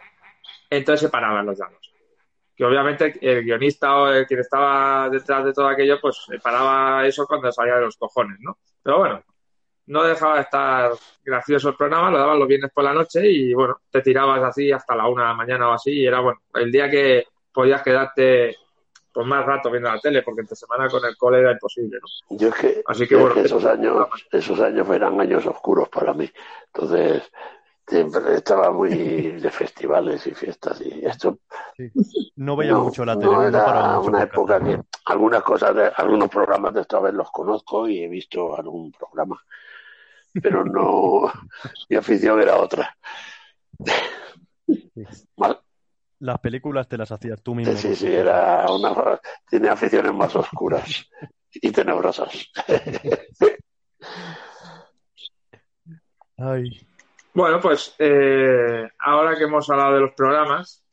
Speaker 1: entonces se paraban los dados. Que obviamente el guionista o el quien estaba detrás de todo aquello, pues se paraba eso cuando salía de los cojones, ¿no? Pero bueno, no dejaba de estar gracioso el programa, lo daban los viernes por la noche y bueno, te tirabas así hasta la una de la mañana o así y era bueno, el día que podías quedarte pues más rato viendo la tele, porque entre semana con el cole era imposible, ¿no?
Speaker 3: Yo es que,
Speaker 1: Así que
Speaker 3: es
Speaker 1: bueno,
Speaker 3: que esos años, esos años eran años oscuros para mí. Entonces, siempre estaba muy de festivales y fiestas y esto
Speaker 2: No veía
Speaker 3: no,
Speaker 2: mucho la tele, no,
Speaker 3: era
Speaker 2: mucho
Speaker 3: una época que algunas cosas de algunos programas de esta vez los conozco y he visto algún programa pero no mi afición era otra.
Speaker 2: Las películas te las hacías tú mismo.
Speaker 3: sí sí era una tiene aficiones más oscuras y tenebrosas.
Speaker 2: Ay,
Speaker 1: Bueno, pues eh, ahora que hemos hablado de los programas,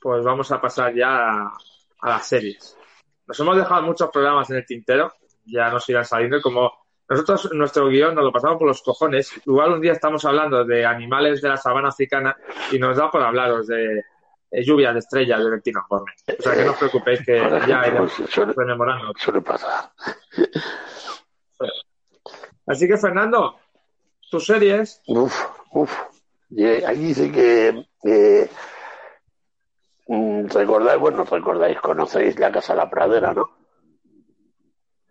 Speaker 1: pues vamos a pasar ya a, a las series. Nos hemos dejado muchos programas en el tintero, ya nos irán saliendo y como nosotros nuestro guion nos lo pasamos por los cojones. Igual un día estamos hablando de animales de la sabana africana y nos da por hablaros de, de lluvia de estrellas de Bertino Osborne. O sea que no os preocupéis que
Speaker 3: Por
Speaker 1: ya iremos
Speaker 3: suele,
Speaker 1: rememorando.
Speaker 3: suele pasar
Speaker 1: Así que Fernando, tus series,
Speaker 3: Uf, uf. Y ahí dice que eh, mm, recordáis, bueno, recordáis, conocéis la Casa de la Pradera, ¿no?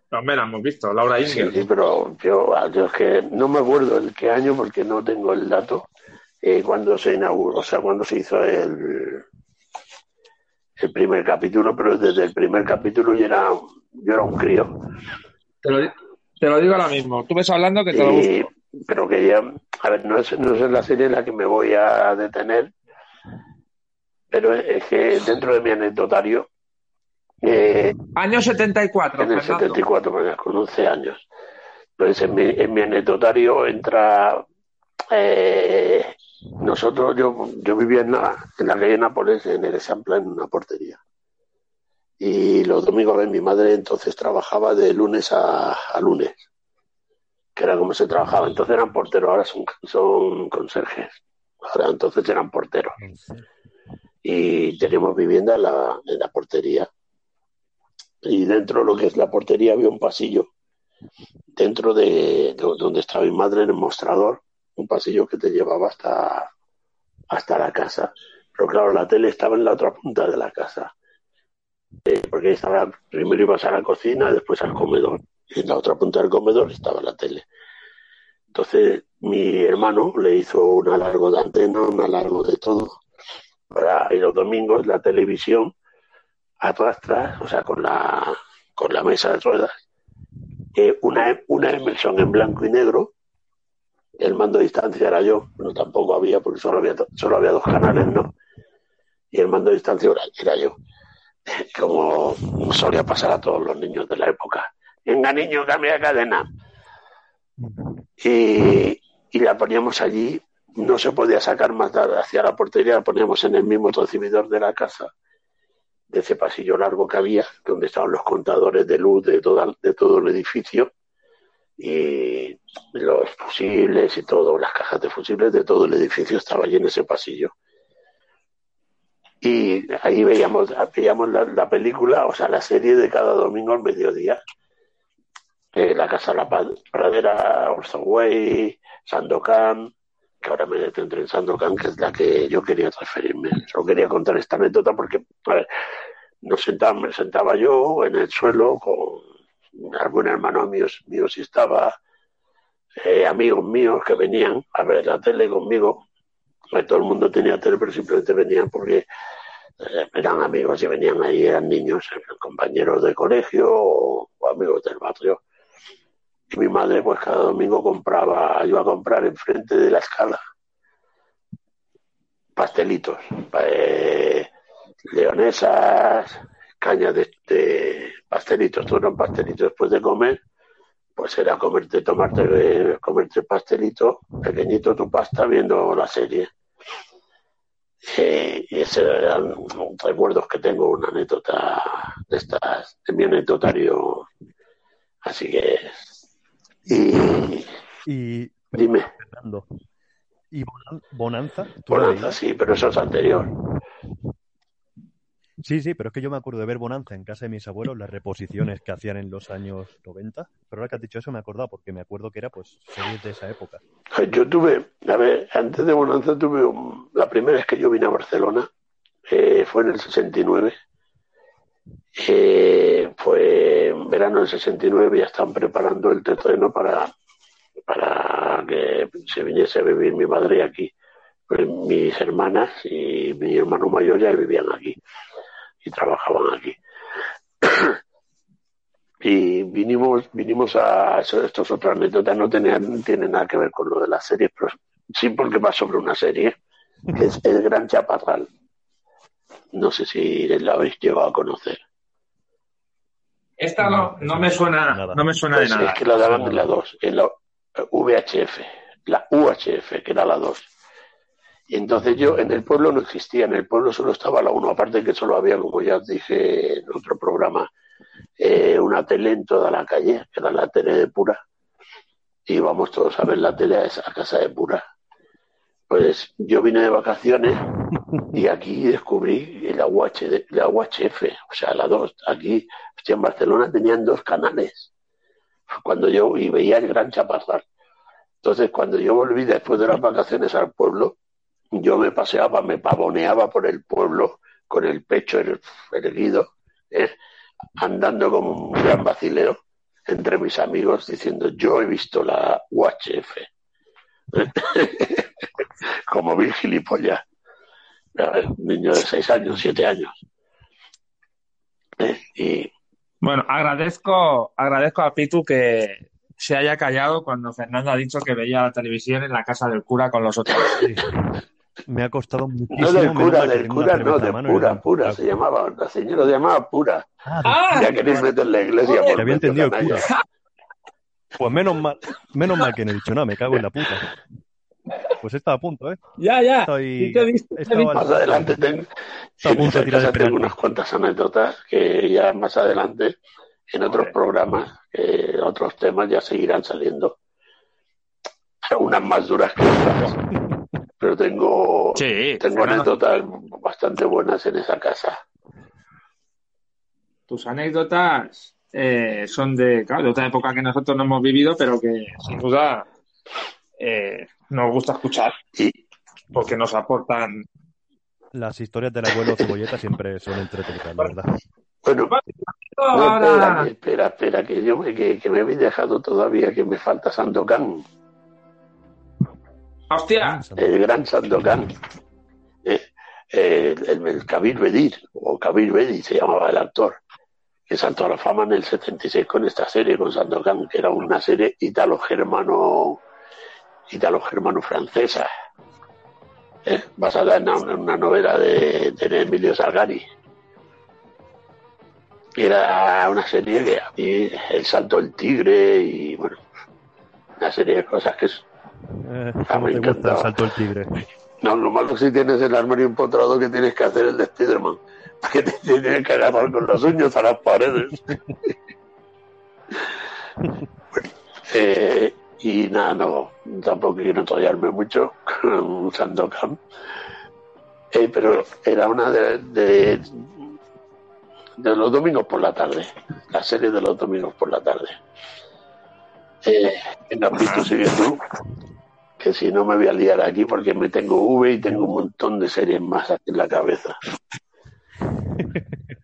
Speaker 1: también la hemos visto, Laura
Speaker 3: Sí,
Speaker 1: Inger.
Speaker 3: sí, pero yo, yo es que no me acuerdo el qué año porque no tengo el dato. Eh, cuando se inauguró, o sea, cuando se hizo el, el primer capítulo, pero desde el primer capítulo yo era, yo era un crío.
Speaker 1: Te lo, te lo digo ahora mismo. Tú ves hablando que te lo
Speaker 3: Y-
Speaker 1: busco.
Speaker 3: pero que ya, a ver, no es, no es la serie en la que me voy a detener, pero es que dentro de mi anecdotario, eh,
Speaker 1: Año 74,
Speaker 3: en el
Speaker 1: Fernando.
Speaker 3: 74, bueno, con 11 años, pues en mi, en mi anecdotario entra, eh, nosotros, yo, yo vivía en la, en la calle Nápoles, en el Exampla, en una portería. Y los domingos mi madre entonces trabajaba de lunes a, a lunes, que era como se trabajaba. Entonces eran porteros, ahora son, son conserjes. Ahora entonces eran porteros. Y teníamos vivienda en la, en la portería. Y dentro de lo que es la portería había un pasillo. Dentro de, de donde estaba mi madre en el mostrador, un pasillo que te llevaba hasta, hasta la casa. Pero claro, la tele estaba en la otra punta de la casa. Eh, porque estaba, primero ibas a la cocina, después al comedor. En la otra punta del comedor estaba la tele. Entonces mi hermano le hizo un alargo de antena, un alargo de todo. Para, y los domingos la televisión arrastra, o sea, con la, con la mesa de ruedas, eh, una, una Emerson en blanco y negro. El mando a distancia era yo, pero tampoco había, porque solo había, solo había dos canales, ¿no? y el mando de distancia era yo. Como solía pasar a todos los niños de la época. Venga, niño, cambia cadena. Y, y la poníamos allí. No se podía sacar más hacia la portería, la poníamos en el mismo recibidor de la casa, de ese pasillo largo que había, donde estaban los contadores de luz de, toda, de todo el edificio y los fusibles y todo, las cajas de fusibles de todo el edificio estaba allí en ese pasillo. Y ahí veíamos, veíamos la, la película, o sea, la serie de cada domingo al mediodía. Eh, la Casa de la Pradera, Orson Way, Sandokan, que ahora me detendré en Sandokan, que es la que yo quería transferirme. Solo quería contar esta anécdota porque a ver, sentaba, me sentaba yo en el suelo con algún hermano mío, mío si estaba, eh, amigos míos que venían a ver la tele conmigo. Todo el mundo tenía tele, pero simplemente venían porque eh, eran amigos y venían ahí, eran niños, eran compañeros de colegio o, o amigos del barrio. Y mi madre, pues cada domingo compraba, iba a comprar enfrente de la escala pastelitos, eh, leonesas, cañas de, pastelitos, todo eran pastelitos después de comer, pues era comerte, tomarte, eh, comerte el pastelito, pequeñito tu pasta viendo la serie. Eh, y esos eran recuerdos que tengo, una anécdota de estas, de mi anecdotario. Así que y, dime.
Speaker 2: Fernando, ¿Y Bonanza?
Speaker 3: Bonanza, sí, pero eso es anterior.
Speaker 2: Sí, sí, pero es que yo me acuerdo de ver Bonanza en casa de mis abuelos, las reposiciones que hacían en los años 90. Pero ahora que has dicho eso me he acordado, porque me acuerdo que era pues series de esa época.
Speaker 3: Yo tuve, a ver, antes de Bonanza tuve un, la primera vez que yo vine a Barcelona, eh, fue en el 69. Eh, en verano del 69, ya estaban preparando el terreno para, para que se viniese a vivir mi madre aquí. Pues mis hermanas y mi hermano mayor ya vivían aquí y trabajaban aquí. y vinimos, vinimos a eso, estos otras anécdotas, no tienen nada que ver con lo de las series, pero sí porque va sobre una serie, que es El Gran Chaparral. No sé si la habéis llegado a conocer.
Speaker 1: Esta no, no me suena, no me suena de
Speaker 3: Pues
Speaker 1: nada.
Speaker 3: es que la daban en la 2, en la VHF, la UHF, que era la 2. Y entonces yo, en el pueblo no existía, en el pueblo solo estaba la 1, aparte que solo había, como ya os dije en otro programa, eh, una tele en toda la calle, que era la tele de Pura. Y íbamos todos a ver la tele a esa casa de Pura. Pues yo vine de vacaciones y aquí descubrí la, UH, la UHF, o sea, la 2. Aquí, en Barcelona tenían dos canales. Cuando yo y veía el Gran Chaparral. Entonces, cuando yo volví después de las vacaciones al pueblo, yo me paseaba, me pavoneaba por el pueblo con el pecho er, erguido, ¿eh? andando como un gran vacileo entre mis amigos diciendo yo he visto la UHF. como Bill Gilipollas. Un niño de seis años, siete años. ¿Eh? Y
Speaker 1: Bueno, agradezco, agradezco a Pitu que se haya callado cuando Fernando ha dicho que veía la televisión en la casa del cura con los otros.
Speaker 2: Sí. Me ha costado muchísimo.
Speaker 3: no del cura, del cura no, de
Speaker 2: mano
Speaker 3: pura,
Speaker 2: era-
Speaker 3: pura, se llamaba, la señora se llamaba pura.
Speaker 2: Ah.
Speaker 3: Ya queréis meter la iglesia por
Speaker 2: había entendido cura. Pues menos mal, menos mal que no he dicho nada, me cago en la puta. Pues estaba a punto, ¿eh?
Speaker 1: Ya, ya.
Speaker 2: Estoy-
Speaker 1: te he visto, te he visto.
Speaker 3: Más adelante ten,
Speaker 2: Está a punto de
Speaker 3: unas cuantas anécdotas que ya más adelante en otros programas, eh, otros temas ya seguirán saliendo. Unas más duras que otras. Pero tengo,
Speaker 1: Sí,
Speaker 3: tengo anécdotas bastante buenas en esa casa.
Speaker 1: tus anécdotas eh, son de, claro, de otra época que nosotros no hemos vivido, pero que sin duda eh, nos gusta escuchar porque nos aportan.
Speaker 2: Las historias del abuelo Cebolleta siempre son entretenidas, la verdad.
Speaker 3: bueno, no, espera, que- espera, espera, que yo me, que, que me habéis dejado todavía, que me falta Sandokan.
Speaker 1: hostia,
Speaker 3: el gran Sandokan, eh, eh, el, el Kabir Bedir, o Kabir Bedi se llamaba el actor, que saltó a la fama en el 76 con esta serie, con Sandokan, que era una serie italo-germano, italo-germano-francesa. ¿eh? basada en una, en una novela de, de Emilio Salgari. Era una serie que a mí, El Salto del Tigre y bueno, una serie de cosas que es...
Speaker 2: Eh,
Speaker 3: Ah,
Speaker 2: ¿Cómo
Speaker 3: me
Speaker 2: el salto del tigre?
Speaker 3: No, lo malo si tienes el armario empotrado que tienes que hacer el de Spiderman, que te tienes que agarrar con las uñas a las paredes. Bueno, eh, y nada, no, tampoco quiero enrollarme mucho con Sandokan. Eh, pero era una de, de, de los domingos por la tarde, la serie de los domingos por la tarde. Eh, en la visto sigue tú, que si no me voy a liar aquí porque me tengo V y tengo un montón de series más aquí en la cabeza.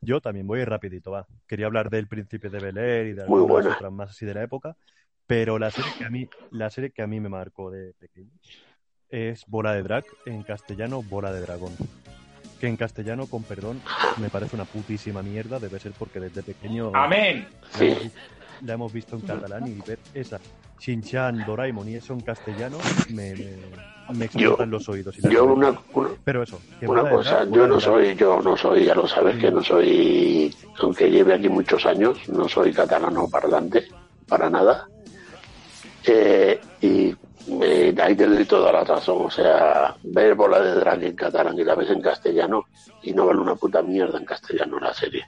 Speaker 2: Yo también voy rapidito, va. Quería hablar del Príncipe de Bel Air y de algunas otras más así de la época, pero la serie que a mí, la serie que a mí me marcó de pequeño es Bola de Drag, en castellano Bola de Dragón. Que en castellano, con perdón, me parece una putísima mierda, debe ser porque desde pequeño
Speaker 1: Amén.
Speaker 2: la,
Speaker 3: Sí.
Speaker 2: hemos, la hemos visto en catalán y ver esa Shin-Chan, Doraemon y eso en castellano me, me, me explotan los oídos. y
Speaker 3: Yo una, una,
Speaker 2: Pero eso, que
Speaker 3: una cosa,
Speaker 2: Drag,
Speaker 3: yo no
Speaker 2: Drag,
Speaker 3: soy, yo no soy, ya lo sabes que no soy, aunque lleve aquí muchos años, no soy catalano parlante, para nada. Eh, y eh, ahí te doy toda la razón, o sea, ver bola de drag en catalán y la ves en castellano y no vale una puta mierda en castellano la serie.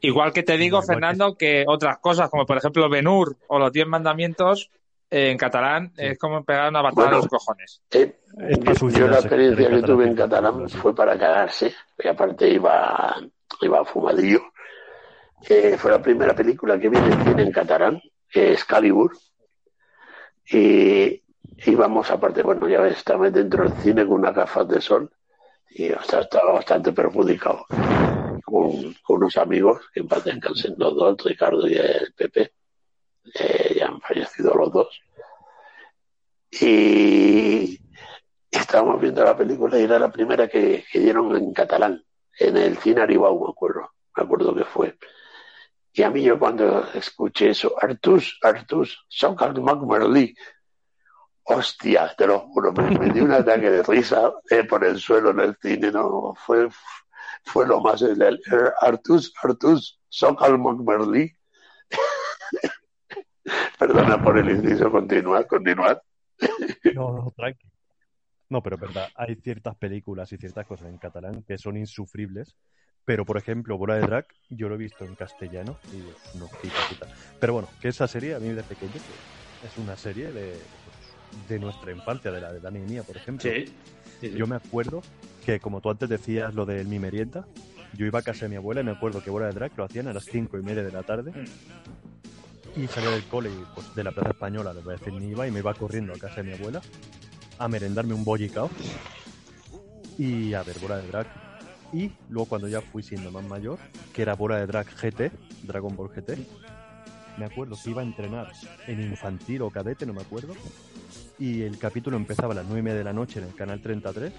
Speaker 1: Igual que te digo, Fernando, que otras cosas, como por ejemplo Benur o los Diez Mandamientos, eh, en catalán es como pegar una patada
Speaker 3: Bueno.
Speaker 1: en los cojones.
Speaker 3: Eh, yo, yo la experiencia
Speaker 2: en
Speaker 3: que tuve en
Speaker 2: catalán,
Speaker 3: fue para cagarse, y aparte iba, iba fumadillo. Eh, fue la primera película que vi en catalán, que es Calibur. Y íbamos, aparte, bueno, ya ves, dentro del cine con unas gafas de sol y sea, estaba bastante perjudicado. Con, unos amigos que en paz descansen los dos, Ricardo y el Pepe, ya han fallecido los dos. Y estábamos viendo la película y era la primera que, que dieron en catalán, en el cine Aribau, me acuerdo, me acuerdo que fue. Y a mí yo cuando escuché eso, Artus, Artus, soc el Mac Merlí, hostia, te lo juro, me, me dio un ataque de risa eh, por el suelo en el cine, no, fue, fue lo más, el, el- Artus, Artus, soc el Mac Merlí. Perdona por el inciso, continuad, continuad.
Speaker 2: No, no, tranqui. No, pero verdad, hay ciertas películas y ciertas cosas en catalán que son insufribles. Pero, por ejemplo, Bola de Drag, yo lo he visto en castellano y no quita, quita. Pero bueno, que esa serie a mí de pequeño es una serie de, pues, de nuestra infancia, de la de Dani y mía, por ejemplo. Yo me acuerdo que, como tú antes decías lo del mi merienda, yo iba a casa de mi abuela y me acuerdo que Bola de Drag lo hacían a las cinco y media de la tarde. Y salía del cole y, pues, de la Plaza Española, le voy a decir, ni iba y me iba corriendo a casa de mi abuela a merendarme un bollicao y a ver Bola de Drag. Y luego cuando ya fui siendo más mayor, que era Bola de Drag GT, Dragon Ball GT, me acuerdo que iba a entrenar en infantil o cadete, no me acuerdo, y el capítulo empezaba a las 9 y media de la noche en el canal 33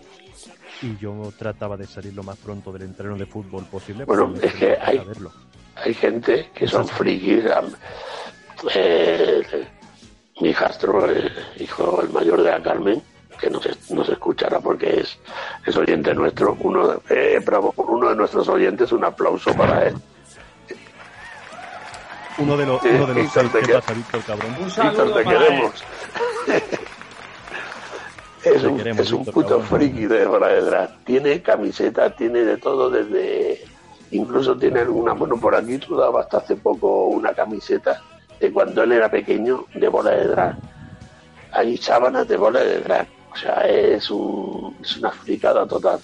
Speaker 2: y yo trataba de salir lo más pronto del entreno de fútbol posible
Speaker 3: Bueno,
Speaker 2: para
Speaker 3: es que hay- hay gente que son frikis. eh, mi hijastro, el hijo el mayor de la Carmen, que nos, nos escuchará porque es, es oyente nuestro, uno, de- eh, bravo, por uno de nuestros oyentes, un aplauso para él.
Speaker 2: Uno de los,
Speaker 3: Eh,
Speaker 2: uno de los
Speaker 3: Víctor,
Speaker 2: seis
Speaker 3: te
Speaker 2: que pasa, Víctor, cabrón.
Speaker 1: Un
Speaker 3: Víctor,
Speaker 1: saludo
Speaker 3: te
Speaker 1: para él.
Speaker 3: queremos. es
Speaker 2: Te
Speaker 3: un,
Speaker 2: queremos,
Speaker 3: es un
Speaker 2: Víctor,
Speaker 3: puto
Speaker 2: cabrón.
Speaker 3: friki de Bola de Drag. Tiene camiseta, tiene de todo desde... Incluso tiene alguna, bueno, por aquí tú dabas hasta hace poco una camiseta de cuando él era pequeño de Bola de Drag. Hay sábanas de Bola de Drag. O sea, es, un, es una fricada total.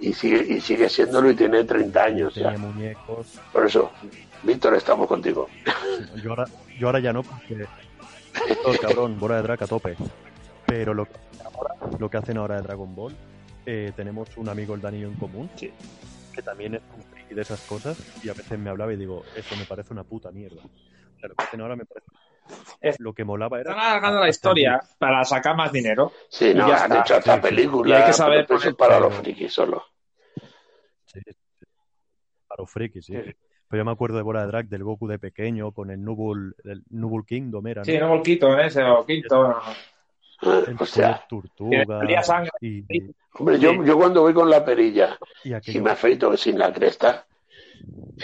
Speaker 3: Y sigue, y sigue siéndolo y tiene 30 años ya.
Speaker 2: Tenía muñecos.
Speaker 3: Por eso, Víctor, estamos contigo.
Speaker 2: Yo ahora, yo ahora ya no, porque todo el cabrón, bola de drag a tope. Pero lo que, ahora, lo que hacen ahora de Dragon Ball, eh, tenemos un amigo, el Danillo, en común,
Speaker 1: Sí.
Speaker 2: que también es un friki de esas cosas, y a veces me hablaba y digo, esto me parece una puta mierda. O sea, lo que hacen ahora me parece...
Speaker 1: Es-
Speaker 2: Lo que molaba era...
Speaker 1: Están alargando la historia para sacar más dinero.
Speaker 3: Sí, no,
Speaker 1: ya
Speaker 3: han
Speaker 1: está.
Speaker 3: hecho esta película.
Speaker 1: Y hay que saber
Speaker 3: pero eso es para los frikis solo.
Speaker 2: Sí. Para los frikis, sí.
Speaker 1: Sí.
Speaker 2: Pero yo me acuerdo de bola de drag del Goku de pequeño, con el Nubul, el Nubul Kingdom era, ¿no?
Speaker 1: Sí, no Volquito, ¿eh? ese Volquito.
Speaker 3: Ah,
Speaker 2: El
Speaker 3: o sea,
Speaker 2: Tortuga y,
Speaker 3: hombre, yo, yo cuando voy con la perilla
Speaker 2: y
Speaker 3: me afeito sin la cresta,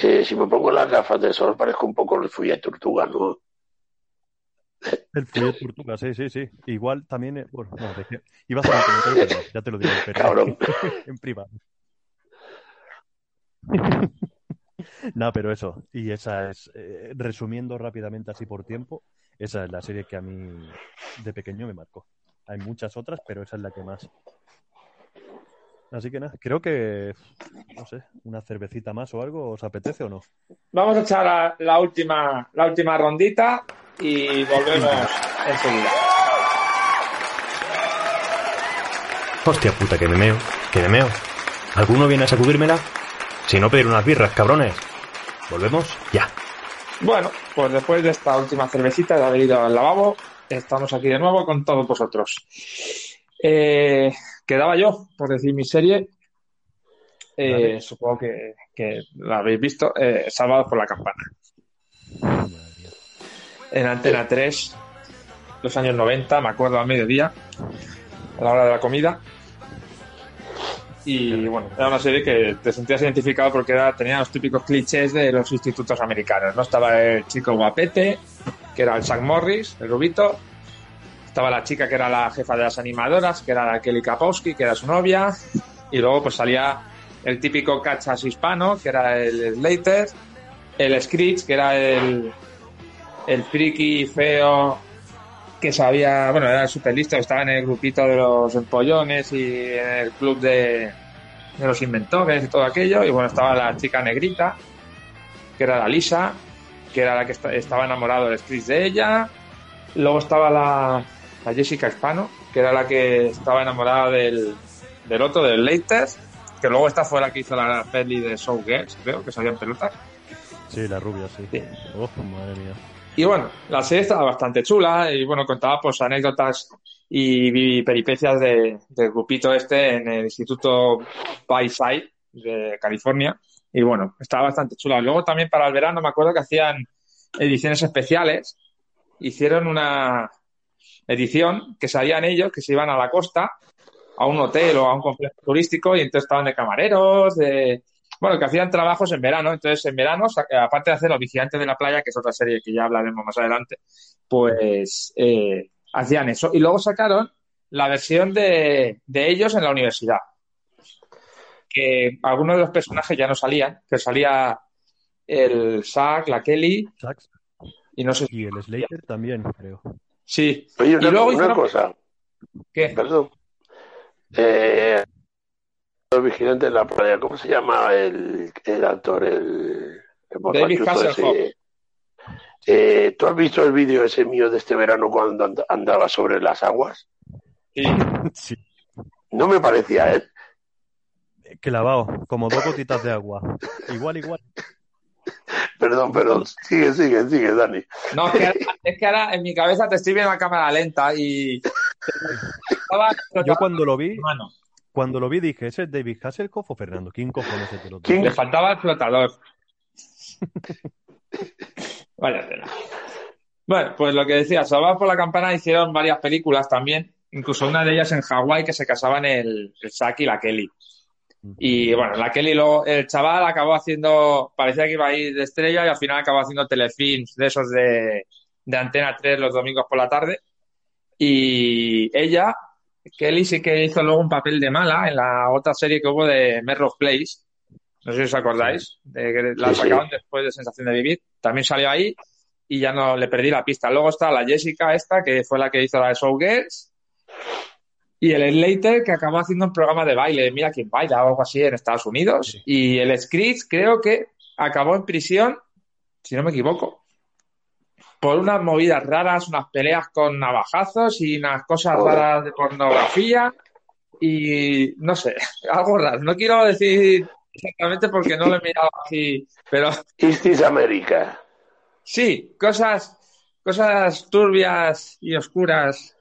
Speaker 3: eh, si me pongo las gafas de sol parezco un poco el Fuyet Tortuga, ¿no?
Speaker 2: El Fuyet Tortuga, sí, sí, sí. Igual también, eh, bueno, no, dejé- iba a hacer un comentario, pero no, ya te lo digo, pero
Speaker 3: Cabrón.
Speaker 2: en privado. No, pero eso, y esa es, eh, resumiendo rápidamente así por tiempo, esa es la serie que a mí de pequeño me marcó. Hay muchas otras, pero esa es la que más. Así que nada, creo que, no sé, una cervecita más o algo, ¿os apetece o no?
Speaker 1: Vamos a echar la, la última, la última rondita y volvemos enseguida.
Speaker 4: Hostia puta, que me meo, que me meo. ¿Alguno viene a sacudírmela? Si no, pedir unas birras, cabrones. ¿Volvemos? Ya.
Speaker 1: Bueno, pues después de esta última cervecita de haber ido al lavabo, estamos aquí de nuevo con todos vosotros. Eh, quedaba yo por decir mi serie. Eh,
Speaker 2: Vale.
Speaker 1: Supongo que, que la habéis visto. Eh, Salvados por la campana. En Antena 3, los años 90, me acuerdo a mediodía, a la hora de la comida. Y bueno, era una serie que te sentías identificado porque era, tenía los típicos clichés de los institutos americanos. ¿no? Estaba el chico guapete, que era el Chuck Morris, el rubito. Estaba la chica que era la jefa de las animadoras, que era la Kelly Kapowski, que era su novia. Y luego pues salía el típico cachas hispano, que era el Slater. El Screech, que era el, el friki feo que sabía, bueno, era súper listo, estaba en el grupito de los empollones y en el club de, de los inventores y todo aquello. Y bueno, estaba la chica negrita, que era la Lisa, que era la que esta- estaba enamorado del Chris de ella. Luego estaba la, la Jessica Hispano, que era la que estaba enamorada del, del otro, del Latest, que luego esta fue la que hizo la peli de Show Girls, creo, que salían pelotas.
Speaker 2: Sí, la rubia, sí.
Speaker 1: Sí.
Speaker 2: Oh, madre mía.
Speaker 1: Y bueno, la serie estaba bastante chula y bueno, contaba pues anécdotas y, y peripecias de, del grupito este en el Instituto Bayside de California. Y bueno, estaba bastante chula. Luego también para el verano me acuerdo que hacían ediciones especiales. Hicieron una edición que salían ellos, que se iban a la costa, a un hotel o a un complejo turístico y entonces estaban de camareros, de... Bueno, que hacían trabajos en verano. Entonces, en verano, aparte de hacer Los Vigilantes de la Playa, que es otra serie que ya hablaremos más adelante, pues eh, hacían eso. Y luego sacaron la versión de, de ellos en la universidad. Que algunos de los personajes ya no salían, que salía el Zack, la Kelly, y no sé
Speaker 2: y el Slater también, creo.
Speaker 1: Sí.
Speaker 3: Oye, una,
Speaker 1: y luego
Speaker 3: una
Speaker 1: hicieron-
Speaker 3: cosa,
Speaker 1: ¿Qué?
Speaker 3: perdón. Eh, los vigilantes de la playa, ¿cómo se llama el, el actor? El, el
Speaker 1: David Hasselhoff.
Speaker 3: Eh, ¿Tú has visto el vídeo ese mío de este verano cuando and- andaba sobre las aguas?
Speaker 1: Sí.
Speaker 2: Sí.
Speaker 3: No me parecía él.
Speaker 2: Clavado, como dos gotitas de agua. Igual, igual.
Speaker 3: Perdón, perdón. Sigue, sigue, sigue, Dani.
Speaker 1: No, es que, ahora, es que ahora en mi cabeza te estoy viendo a cámara lenta y.
Speaker 2: Yo cuando lo vi, cuando lo vi dije, ¿ese es David Hasselhoff o Fernando? ¿Quién cojones es el otro?
Speaker 3: ¿Quién?
Speaker 1: Le faltaba el flotador. Vaya tela. Bueno, pues lo que decía, Salvados por la Campana hicieron varias películas también, incluso una de ellas en Hawái que se casaban el, el Zack y la Kelly. Y bueno, la Kelly el chaval acabó haciendo, parecía que iba a ir de estrella y al final acabó haciendo telefilms de esos de, de Antena 3 los domingos por la tarde. Y ella, Kelly sí que hizo luego un papel de mala en la otra serie que hubo de Melrose Place. No sé si os acordáis, de que la sacaron después de Sensación de Vivir. También salió ahí y ya no le perdí la pista. Luego está la Jessica esta, que fue la que hizo la de Showgirls. Y el Slater, que acabó haciendo un programa de baile, Mira quién baila o algo así en Estados Unidos.
Speaker 2: Sí.
Speaker 1: Y el Screech creo que acabó en prisión, si no me equivoco, por unas movidas raras, unas peleas con navajazos y unas cosas raras de pornografía. Y no sé, algo raro. No quiero decir exactamente porque no lo he mirado así, pero
Speaker 3: East is America.
Speaker 1: sí, cosas, cosas turbias y oscuras.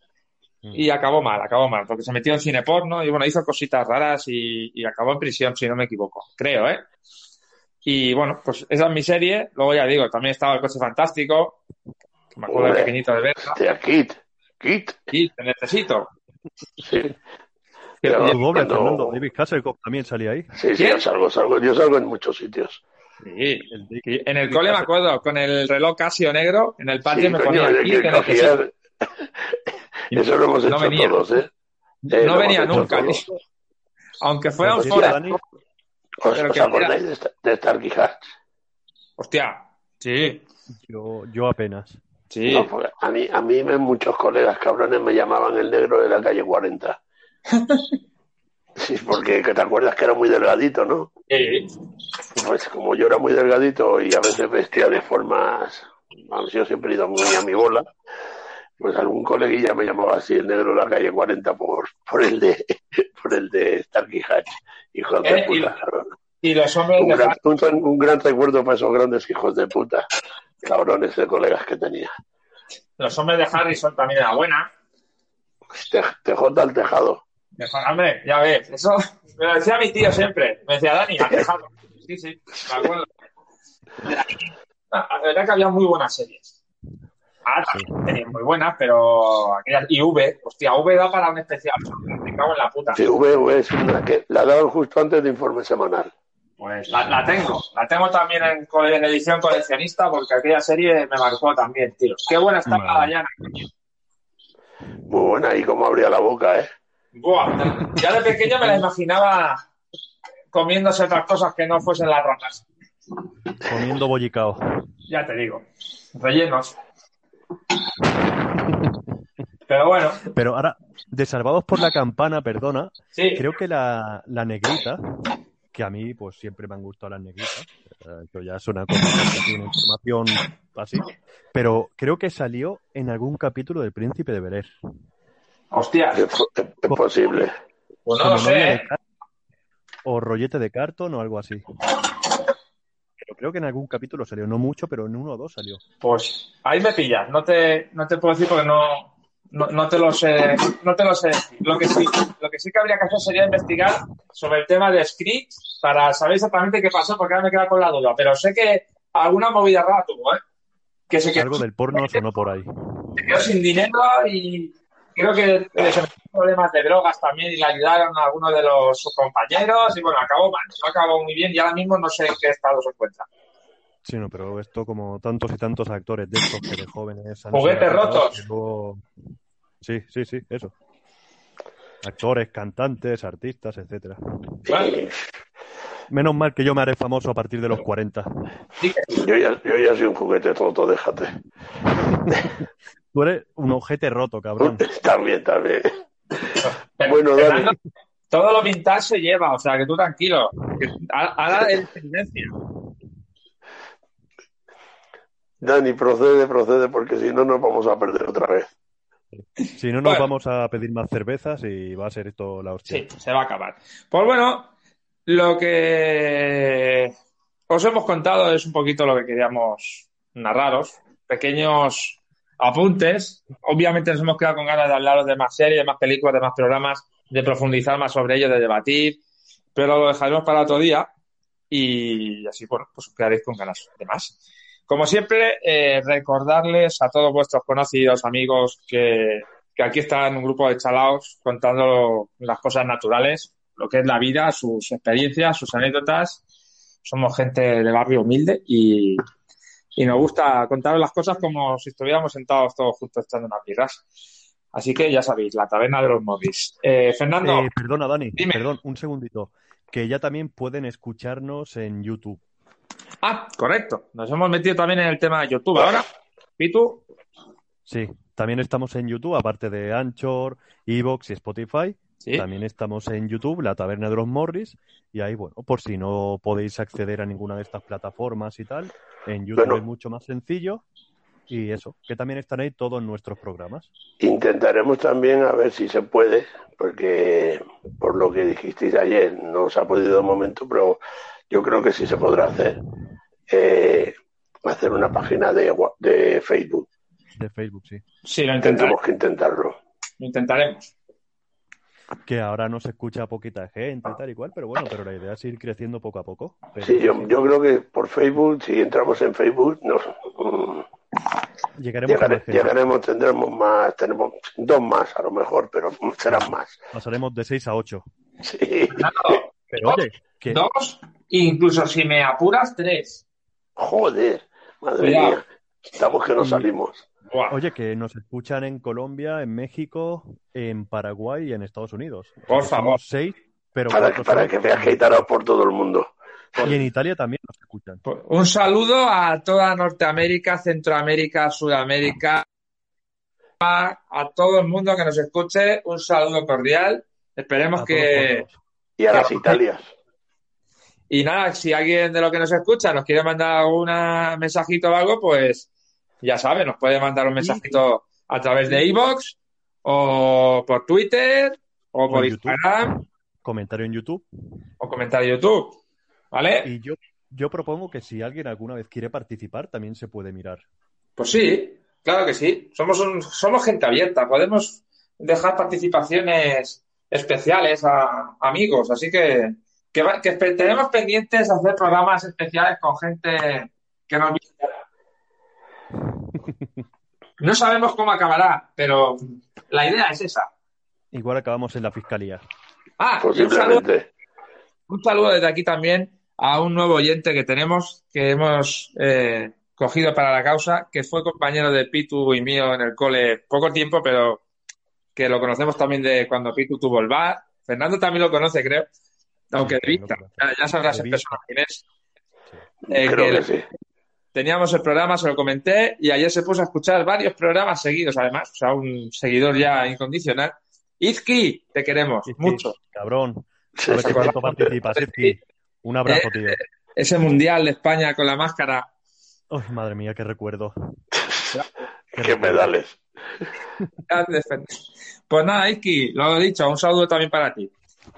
Speaker 1: Y acabó mal, acabó mal, porque se metió en cine porno y bueno, hizo cositas raras y, y acabó en prisión, si no me equivoco, creo, ¿eh? Y bueno, pues esa es mi serie. Luego ya digo, también estaba el coche fantástico, que me acuerdo de
Speaker 3: Hombre.
Speaker 1: pequeñito de verla.
Speaker 3: Hostia, Kid. Kit.
Speaker 1: Kit, te necesito.
Speaker 3: Sí.
Speaker 1: Que-
Speaker 2: Tu doble,
Speaker 3: cuando-
Speaker 2: Fernando. David Hasselhoff también salía ahí.
Speaker 3: Sí, sí, yo salgo, salgo. Yo salgo en muchos sitios.
Speaker 1: Sí.
Speaker 2: El
Speaker 1: En el cole me acuerdo, con el reloj Casio negro, en el patio
Speaker 3: Sí,
Speaker 1: me
Speaker 3: coño,
Speaker 1: ponía
Speaker 3: el
Speaker 1: aquí,
Speaker 3: que cogía- Eso lo hemos
Speaker 1: No
Speaker 3: hecho
Speaker 1: venía.
Speaker 3: todos, ¿eh?
Speaker 1: No
Speaker 3: Eh,
Speaker 1: venía
Speaker 3: hecho
Speaker 1: nunca. Aunque fuera un.
Speaker 2: Dani,
Speaker 3: ¿Os, acordáis de, esta- de Starkey Hatch?
Speaker 1: Hostia, sí,
Speaker 2: yo, yo apenas.
Speaker 1: sí.
Speaker 3: No, a mí, a mí me- muchos colegas cabrones me llamaban el negro de la calle 40. Sí, porque que te acuerdas que era muy delgadito, ¿no?
Speaker 1: Sí.
Speaker 3: Pues como yo era muy delgadito y a veces vestía de formas, vamos, yo siempre he ido muy a mi bola, pues algún coleguilla me llamaba así el negro de la calle 40 por, por el de por el de Starkey Hatch, hijo de
Speaker 1: Eh,
Speaker 3: puta, cabrón.
Speaker 1: Y los hombres
Speaker 3: Un
Speaker 1: de
Speaker 3: gran, un, un gran recuerdo para esos grandes hijos de puta, cabrones de colegas que tenía.
Speaker 1: los hombres de Harrison también era buena.
Speaker 3: Te- TJ al tejado.
Speaker 1: Hombre, ya ves, eso me lo decía mi tío siempre. Me decía Dani, al tejado. Sí, sí, me acuerdo. La verdad que había muy buenas series. Ah, también tenían muy buenas, pero aquellas. Y V, hostia, V da para un especial. Me cago en la puta.
Speaker 3: Sí, V, V es una que la daban justo antes de informe semanal.
Speaker 1: Pues la, la tengo. La tengo también en, edición coleccionista porque aquella serie me marcó también, tío. Qué buena está la. Dayana, coño.
Speaker 3: Muy buena, y cómo abría la boca, ¿eh?
Speaker 1: Buah, ya de pequeño me la imaginaba comiéndose otras cosas que no fuesen las ratas.
Speaker 2: Comiendo bollicao.
Speaker 1: Ya te digo. Rellenos. Pero bueno,
Speaker 2: Pero ahora, de Salvados por la Campana, perdona,
Speaker 1: sí.
Speaker 2: creo que la, la negrita, que a mí pues siempre me han gustado las negritas, eh, esto ya es una cosa, así, una información así, pero creo que salió en algún capítulo del Príncipe de Bel-Air.
Speaker 1: Hostia,
Speaker 3: Es, es- es posible.
Speaker 1: pues no
Speaker 2: Como
Speaker 1: lo sé. ¿eh?
Speaker 2: O rollete de cartón o algo así. Creo que en algún capítulo salió, no mucho, pero en uno o dos salió.
Speaker 1: Pues ahí me pillas. No te, no te puedo decir porque no, no, no te lo sé. No te lo sé. decir. Lo que sí, lo que sí que habría que hacer sería investigar sobre el tema de Script para saber exactamente qué pasó, porque ahora me queda con la duda. Pero sé que alguna movida rara tuvo, ¿eh? Que se quedó,
Speaker 2: Algo del porno sonó por ahí.
Speaker 1: se quedó sin dinero y creo que se metieron problemas de drogas también y le ayudaron a algunos de los sus compañeros y bueno, acabó mal, no acabó muy bien y ahora mismo no sé en qué estado se encuentra.
Speaker 2: Sí, no, pero esto como tantos y tantos actores de estos que de jóvenes han
Speaker 1: Juguetes rotos.
Speaker 2: luego- Sí, sí, sí, eso. Actores, cantantes, artistas, etcétera.
Speaker 1: Vale.
Speaker 2: Menos mal que yo me haré famoso a partir de los 40.
Speaker 1: Sí, que-
Speaker 3: Yo ya, yo ya soy un juguete tonto, déjate.
Speaker 2: Tú eres un ojete roto, cabrón.
Speaker 3: También, también.
Speaker 1: pero,
Speaker 3: Bueno, Dani.
Speaker 1: Fernando, todo lo vintage se lleva, o sea que tú tranquilo. Ahora- Ahora es tendencia.
Speaker 3: Dani, procede, procede, porque si no nos vamos a perder otra vez.
Speaker 2: Si no, nos
Speaker 1: Bueno.
Speaker 2: vamos a pedir más cervezas y va a ser esto la hostia.
Speaker 1: Sí, se va a acabar. Pues bueno, lo que os hemos contado es un poquito lo que queríamos narraros. Pequeños apuntes. Obviamente nos hemos quedado con ganas de hablaros de más series, de más películas, de más programas, de profundizar más sobre ello, de debatir. Pero lo dejaremos para otro día y así, bueno, pues os quedaréis con ganas de más. Como siempre, eh, recordarles a todos vuestros conocidos, amigos, que, que aquí están un grupo de chalaos contando las cosas naturales, lo que es la vida, sus experiencias, sus anécdotas. Somos gente de barrio humilde y, y nos gusta contar las cosas como si estuviéramos sentados todos juntos echando unas birras. Así que ya sabéis, la taberna de los móviles. Eh, Fernando,
Speaker 2: Eh, perdona, Dani,
Speaker 1: Dime.
Speaker 2: perdón, un segundito. Que ya también pueden escucharnos en YouTube.
Speaker 1: ah, correcto, nos hemos metido también en el tema de YouTube ahora. Pitu,
Speaker 2: Sí, también estamos en YouTube, aparte de Anchor, Evox y Spotify.
Speaker 1: Sí,
Speaker 2: También estamos en YouTube, La Taberna de los Morris. Y ahí, bueno, por si no podéis acceder a ninguna de estas plataformas y tal, en YouTube
Speaker 3: Bueno.
Speaker 2: es mucho más sencillo. Y eso, que también están ahí todos nuestros programas.
Speaker 3: Intentaremos también a ver si se puede, porque por lo que dijisteis ayer no se ha podido de momento, pero yo creo que sí se podrá hacer. Eh, hacer una página de Facebook.
Speaker 2: De Facebook, sí.
Speaker 1: sí, lo intentaremos.
Speaker 3: Tendremos que intentarlo.
Speaker 1: Lo intentaremos.
Speaker 2: Que ahora no se escucha a poquita gente y tal y cual, pero bueno, pero la idea es ir creciendo poco a poco. Pero
Speaker 3: Sí, yo, yo creo que por Facebook, si entramos en Facebook, nos, mm,
Speaker 2: Llegaremos,
Speaker 3: Llegare-
Speaker 2: gente.
Speaker 3: llegaremos, tendremos más, tenemos dos más a lo mejor, pero serán más.
Speaker 2: Pasaremos de 6 a 8.
Speaker 3: Sí.
Speaker 1: Fernando,
Speaker 2: Pero oye, que
Speaker 1: dos, incluso si me apuras, tres.
Speaker 3: Joder, madre
Speaker 1: Cuidado.
Speaker 3: mía. Estamos que no
Speaker 2: Y-
Speaker 3: salimos.
Speaker 2: Oye, que nos escuchan en Colombia, en México, en Paraguay y en Estados Unidos.
Speaker 1: Por
Speaker 2: Somos
Speaker 1: favor.
Speaker 2: seis, pero
Speaker 3: Para,
Speaker 2: cuatro
Speaker 3: para que veas que hay por todo el mundo.
Speaker 2: Y en Italia también nos escuchan.
Speaker 1: Pues, Un saludo a toda Norteamérica, Centroamérica, Sudamérica, a, a todo el mundo que nos escuche. Un saludo cordial. Esperemos
Speaker 2: A
Speaker 1: que.
Speaker 3: Y a las Italias.
Speaker 1: Y nada, si alguien de los que nos escucha nos quiere mandar algún mensajito o algo, pues ya sabe, nos puede mandar un mensajito a través de iVoox o por Twitter o por
Speaker 2: en YouTube.
Speaker 1: Instagram
Speaker 2: Comentario en YouTube.
Speaker 1: o comentar en YouTube. ¿Vale?
Speaker 2: Y yo, yo propongo que si alguien alguna vez quiere participar, también se puede mirar.
Speaker 1: Pues sí, claro que sí. Somos, un- somos gente abierta. Podemos dejar participaciones especiales a amigos. Así que, que, que tenemos pendientes hacer programas especiales con gente que nos. No sabemos cómo acabará, pero la idea es esa.
Speaker 2: Igual acabamos en la fiscalía.
Speaker 1: Ah, y un saludo,
Speaker 3: Posiblemente.
Speaker 1: un saludo desde aquí también a un nuevo oyente que tenemos, que hemos eh, cogido para la causa, que fue compañero de Pitu y mío en el cole poco tiempo, pero que lo conocemos también de cuando Pitu tuvo el bar. Fernando también lo conoce, creo, aunque de vista. Ya, ya sabrás
Speaker 2: De
Speaker 1: en
Speaker 2: vista.
Speaker 1: persona quién es. Eh,
Speaker 3: Creo
Speaker 1: que-
Speaker 3: que sí.
Speaker 1: Teníamos el programa, se lo comenté, y ayer se puso a escuchar varios programas seguidos, además, o sea, un seguidor ya incondicional. Izki, te queremos
Speaker 2: Izki,
Speaker 1: mucho.
Speaker 2: Cabrón. Qué pronto participas, Izki. Un abrazo, tío.
Speaker 1: Ese mundial de España con la máscara.
Speaker 2: Ay, madre mía, qué recuerdo. Qué
Speaker 3: Qué medales.
Speaker 1: Pues nada, Izki, lo he dicho, un saludo también para ti.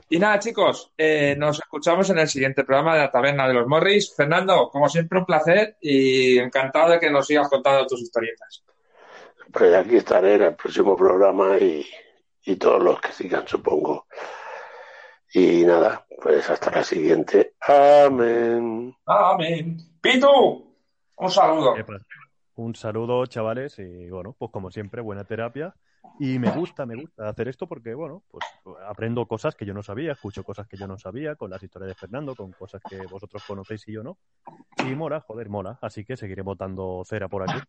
Speaker 1: Y nada, chicos, eh, nos escuchamos en el siguiente programa de la Taberna de los Morris. Fernando, como siempre, un placer y encantado de que nos sigas contando tus historietas.
Speaker 3: Pues aquí estaré en el próximo programa y, y todos los que sigan, supongo. Y nada, pues hasta la siguiente. Amén.
Speaker 1: Amén. Pitu, un saludo.
Speaker 2: Qué placer. Un saludo, chavales, y bueno, pues como siempre, buena terapia. Y me gusta, me gusta hacer esto porque, bueno, pues aprendo cosas que yo no sabía, escucho cosas que yo no sabía, con las historias de Fernando, con cosas que vosotros conocéis y yo no. Y mola, joder, mola. Así que seguiré botando cera por aquí.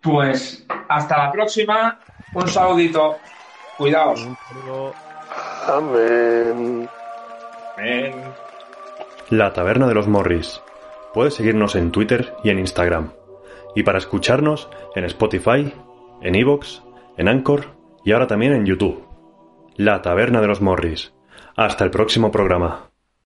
Speaker 1: Pues hasta la próxima. Un saludito. Cuidaos.
Speaker 3: Amén.
Speaker 1: Amén.
Speaker 4: La Taberna de los Morris. Puedes seguirnos en Twitter y en Instagram. Y para escucharnos en Spotify, en Evox, en Anchor y ahora también en YouTube. La Taberna de los Morris. Hasta el próximo programa.